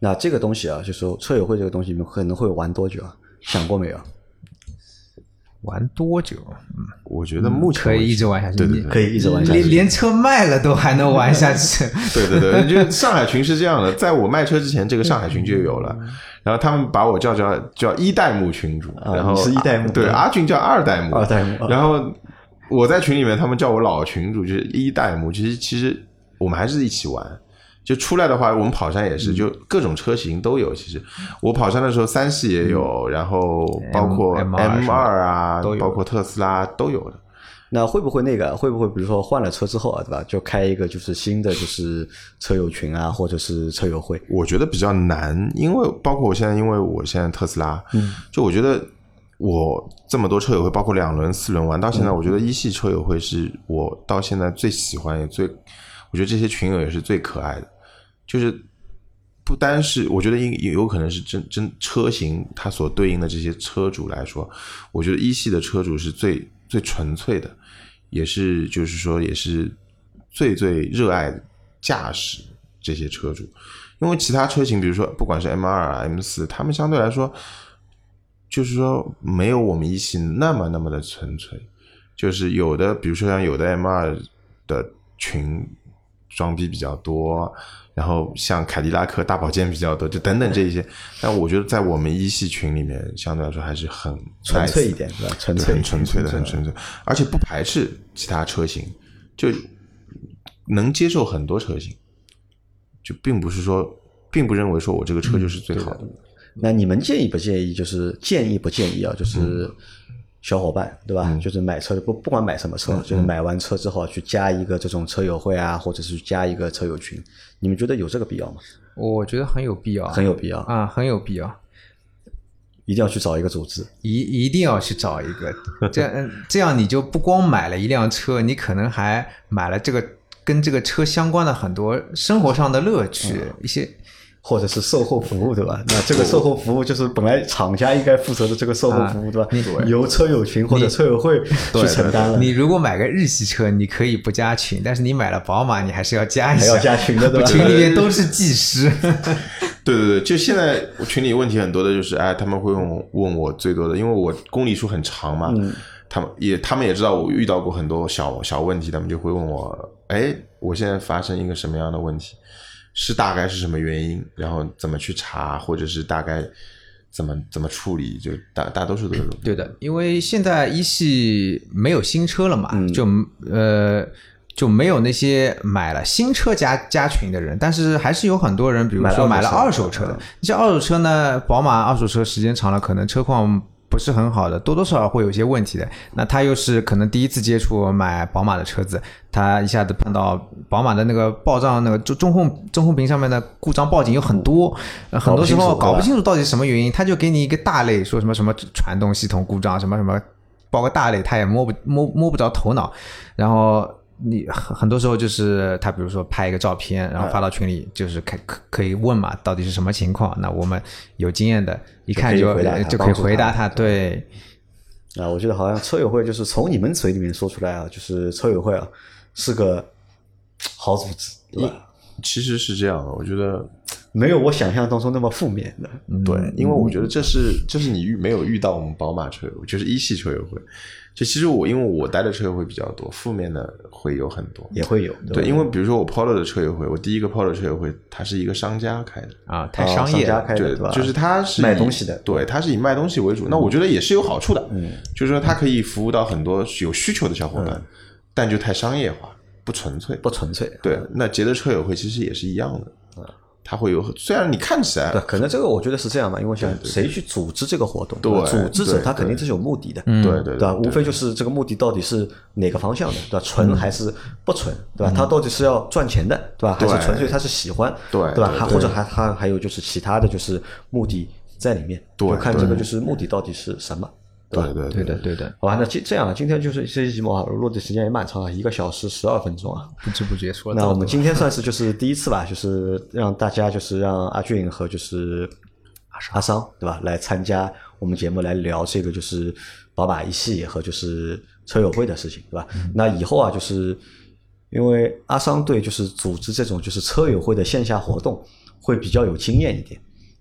那这个东西啊，就说车友会这个东西，你们可能会玩多久啊？想过没有？玩多久？我觉得目前可以一直玩下去，对对对可以一直玩下去连连车卖了都还能玩下去。对对对，就是上海群是这样的，在我卖车之前，这个上海群就有了，然后他们把我叫叫叫一代目群主，啊然后你是一代目对嗯阿俊叫二代目，二代目啊然后我在群里面，他们叫我老群主，就是一代目。其实其实我们还是一起玩。就出来的话，我们跑山也嗯是，就各种车型都有。其实我跑山的时候，三系也有，然后包括 M- M M2 二啊，包括特斯拉都有的。那会不会那个会不会比如说换了车之后啊，对吧？就开一个就是新的就是车友群啊，或者是车友会？我觉得比较难，因为包括我现在，因为我现在特斯拉，嗯，就我觉得我这么多车友会，包括两轮、四轮玩到现在，我觉得一系车友会是我到现在最喜欢也最，我觉得这些群友也是最可爱的，就是不单是我觉得也有可能是真真车型它所对应的这些车主来说，我觉得一系的车主是最最纯粹的，也是就是说也是最最热爱驾驶这些车主。因为其他车型，比如说不管是 M 二啊、M 四，他们相对来说，就是说没有我们一汽那么那么的纯粹。就是有的，比如说像有的 M 二的群装逼比较多，然后像凯迪拉克大保健比较多，就等等这一些。但我觉得在我们一系群里面，相对来说还是很纯粹一点，是吧？纯粹、很纯粹的、很纯粹，而且不排斥其他车型，就能接受很多车型。就并不是说，并不认为说我这个车就是最好的。那你们建议不建议？就是建议不建议啊？就是小伙伴对吧？就是买车不不管买什么车，就是买完车之后去加一个这种车友会啊，或者是加一个车友群，你们觉得有这个必要吗？我觉得很有必要，很有必要啊，很有必要。一定要去找一个组织，一一定要去找一个，这样 这样你就不光买了一辆车，你可能还买了这个。跟这个车相关的很多生活上的乐趣，一些或者是售后服务，对吧？那这个售后服务就是本来厂家应该负责的这个售后服务，对吧？由车友群或者车友会去承担了。你如果买个日系车，你可以不加群，但是你买了宝马，你还是要加一下，还要加群的，对吧？群里面都是技师。对对对，就现在群里问题很多的就是，哎，他们会问问我最多的，因为我公里数很长嘛。他们也，他们也知道我遇到过很多小小问题，他们就会问我：“哎，我现在发生一个什么样的问题？是大概是什么原因？然后怎么去查，或者是大概怎么怎么处理？就大大多数都是 对的，因为现在一系没有新车了嘛，就呃就没有那些买了新车加加群的人，但是还是有很多人，比如说买了二手车的。你像二手车呢，宝马二手车时间长了，可能车况。是很好的，多多少少会有些问题的。那他又是可能第一次接触买宝马的车子，他一下子碰到宝马的那个报障，那个中中控中控屏上面的故障报警有很多，很多时候搞不清楚到底什么原因，他就给你一个大类，说什么什么传动系统故障，什么什么报个大类，他也摸不摸摸不着头脑，然后。你很很多时候就是他，比如说拍一个照片，然后发到群里，就是可可可以问嘛，到底是什么情况？那我们有经验的，一看就就可以回答他。对，啊，我觉得好像车友会就是从你们嘴里面说出来啊，就是车友会啊是个 好组织，对吧？其实是这样的，我觉得没有我想象当中那么负面的。对，因为我觉得这是这是你遇没有遇到我们宝马车友，就是一系车友会。就其实我因为我待的车友会比较多，负面的会有很多，也会有。对，因为比如说我 Polo 的车友会，我第一个 Polo 车友会，它是一个商家开的啊，太商业，对，就是它是卖东西的，对，它是以卖东西为主。那我觉得也是有好处的，嗯，就是说它可以服务到很多有需求的小伙伴，但就太商业化，不纯粹，不纯粹。对，那捷德车友会其实也是一样的，啊。它会有，虽然你看起来，对，可能这个我觉得是这样吧，因为像谁去组织这个活动，对，组织者他肯定是有目的的，对对对吧？无非就是这个目的到底是哪个方向的，对吧？纯还是不纯，对吧？他到底是要赚钱的，对吧？还是纯粹他是喜欢，对对吧？还或者还还还有就是其他的就是目的在里面，就看这个就是目的到底是什么。对对对的对的，好吧，那今这样啊，今天就是这期节目啊，录的时间也蛮长啊，一个小时十二分钟啊，不知不觉说。那我们今天算是就是第一次吧，就是让大家就是让阿俊和就是阿桑对吧，来参加我们节目来聊这个就是宝马一系和就是车友会的事情对吧？那以后啊，就是因为阿桑对就是组织这种就是车友会的线下活动会比较有经验一点。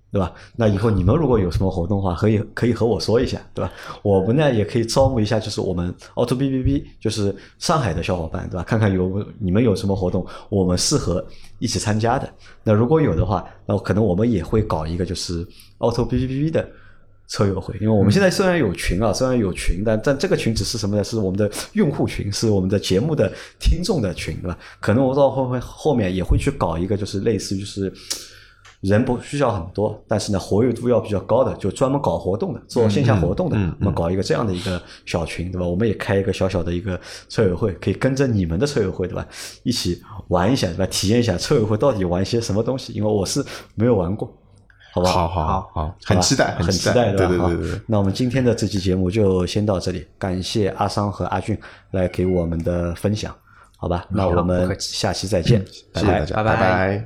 对吧？那以后你们如果有什么活动的话，可以可以和我说一下，对吧？我们呢也可以招募一下，就是我们 Auto B B B，就是上海的小伙伴，对吧？看看有你们有什么活动，我们适合一起参加的。那如果有的话，那可能我们也会搞一个就是 Auto B B B 的车友会，因为我们现在虽然有群啊，虽然有群，但但这个群只是什么呢？是我们的用户群，是我们的节目的听众的群，对吧？可能我到后面后面也会去搞一个，就是类似于是。人不需要很多，但是呢活跃度要比较高的，就专门搞活动的，做线下活动的，嗯嗯那么搞一个这样的一个小群，对吧？我们也开一个小小的一个车友会，可以跟着你们的车友会，对吧？一起玩一下，对吧？体验一下车友会到底玩些什么东西，因为我是没有玩过，好不好好？好好，很期待，很期待，对吧？好对对对，那我们今天的这期节目就先到这里，感谢阿桑和阿俊来给我们的分享，好吧？那我们下期再见，谢谢大家，拜拜拜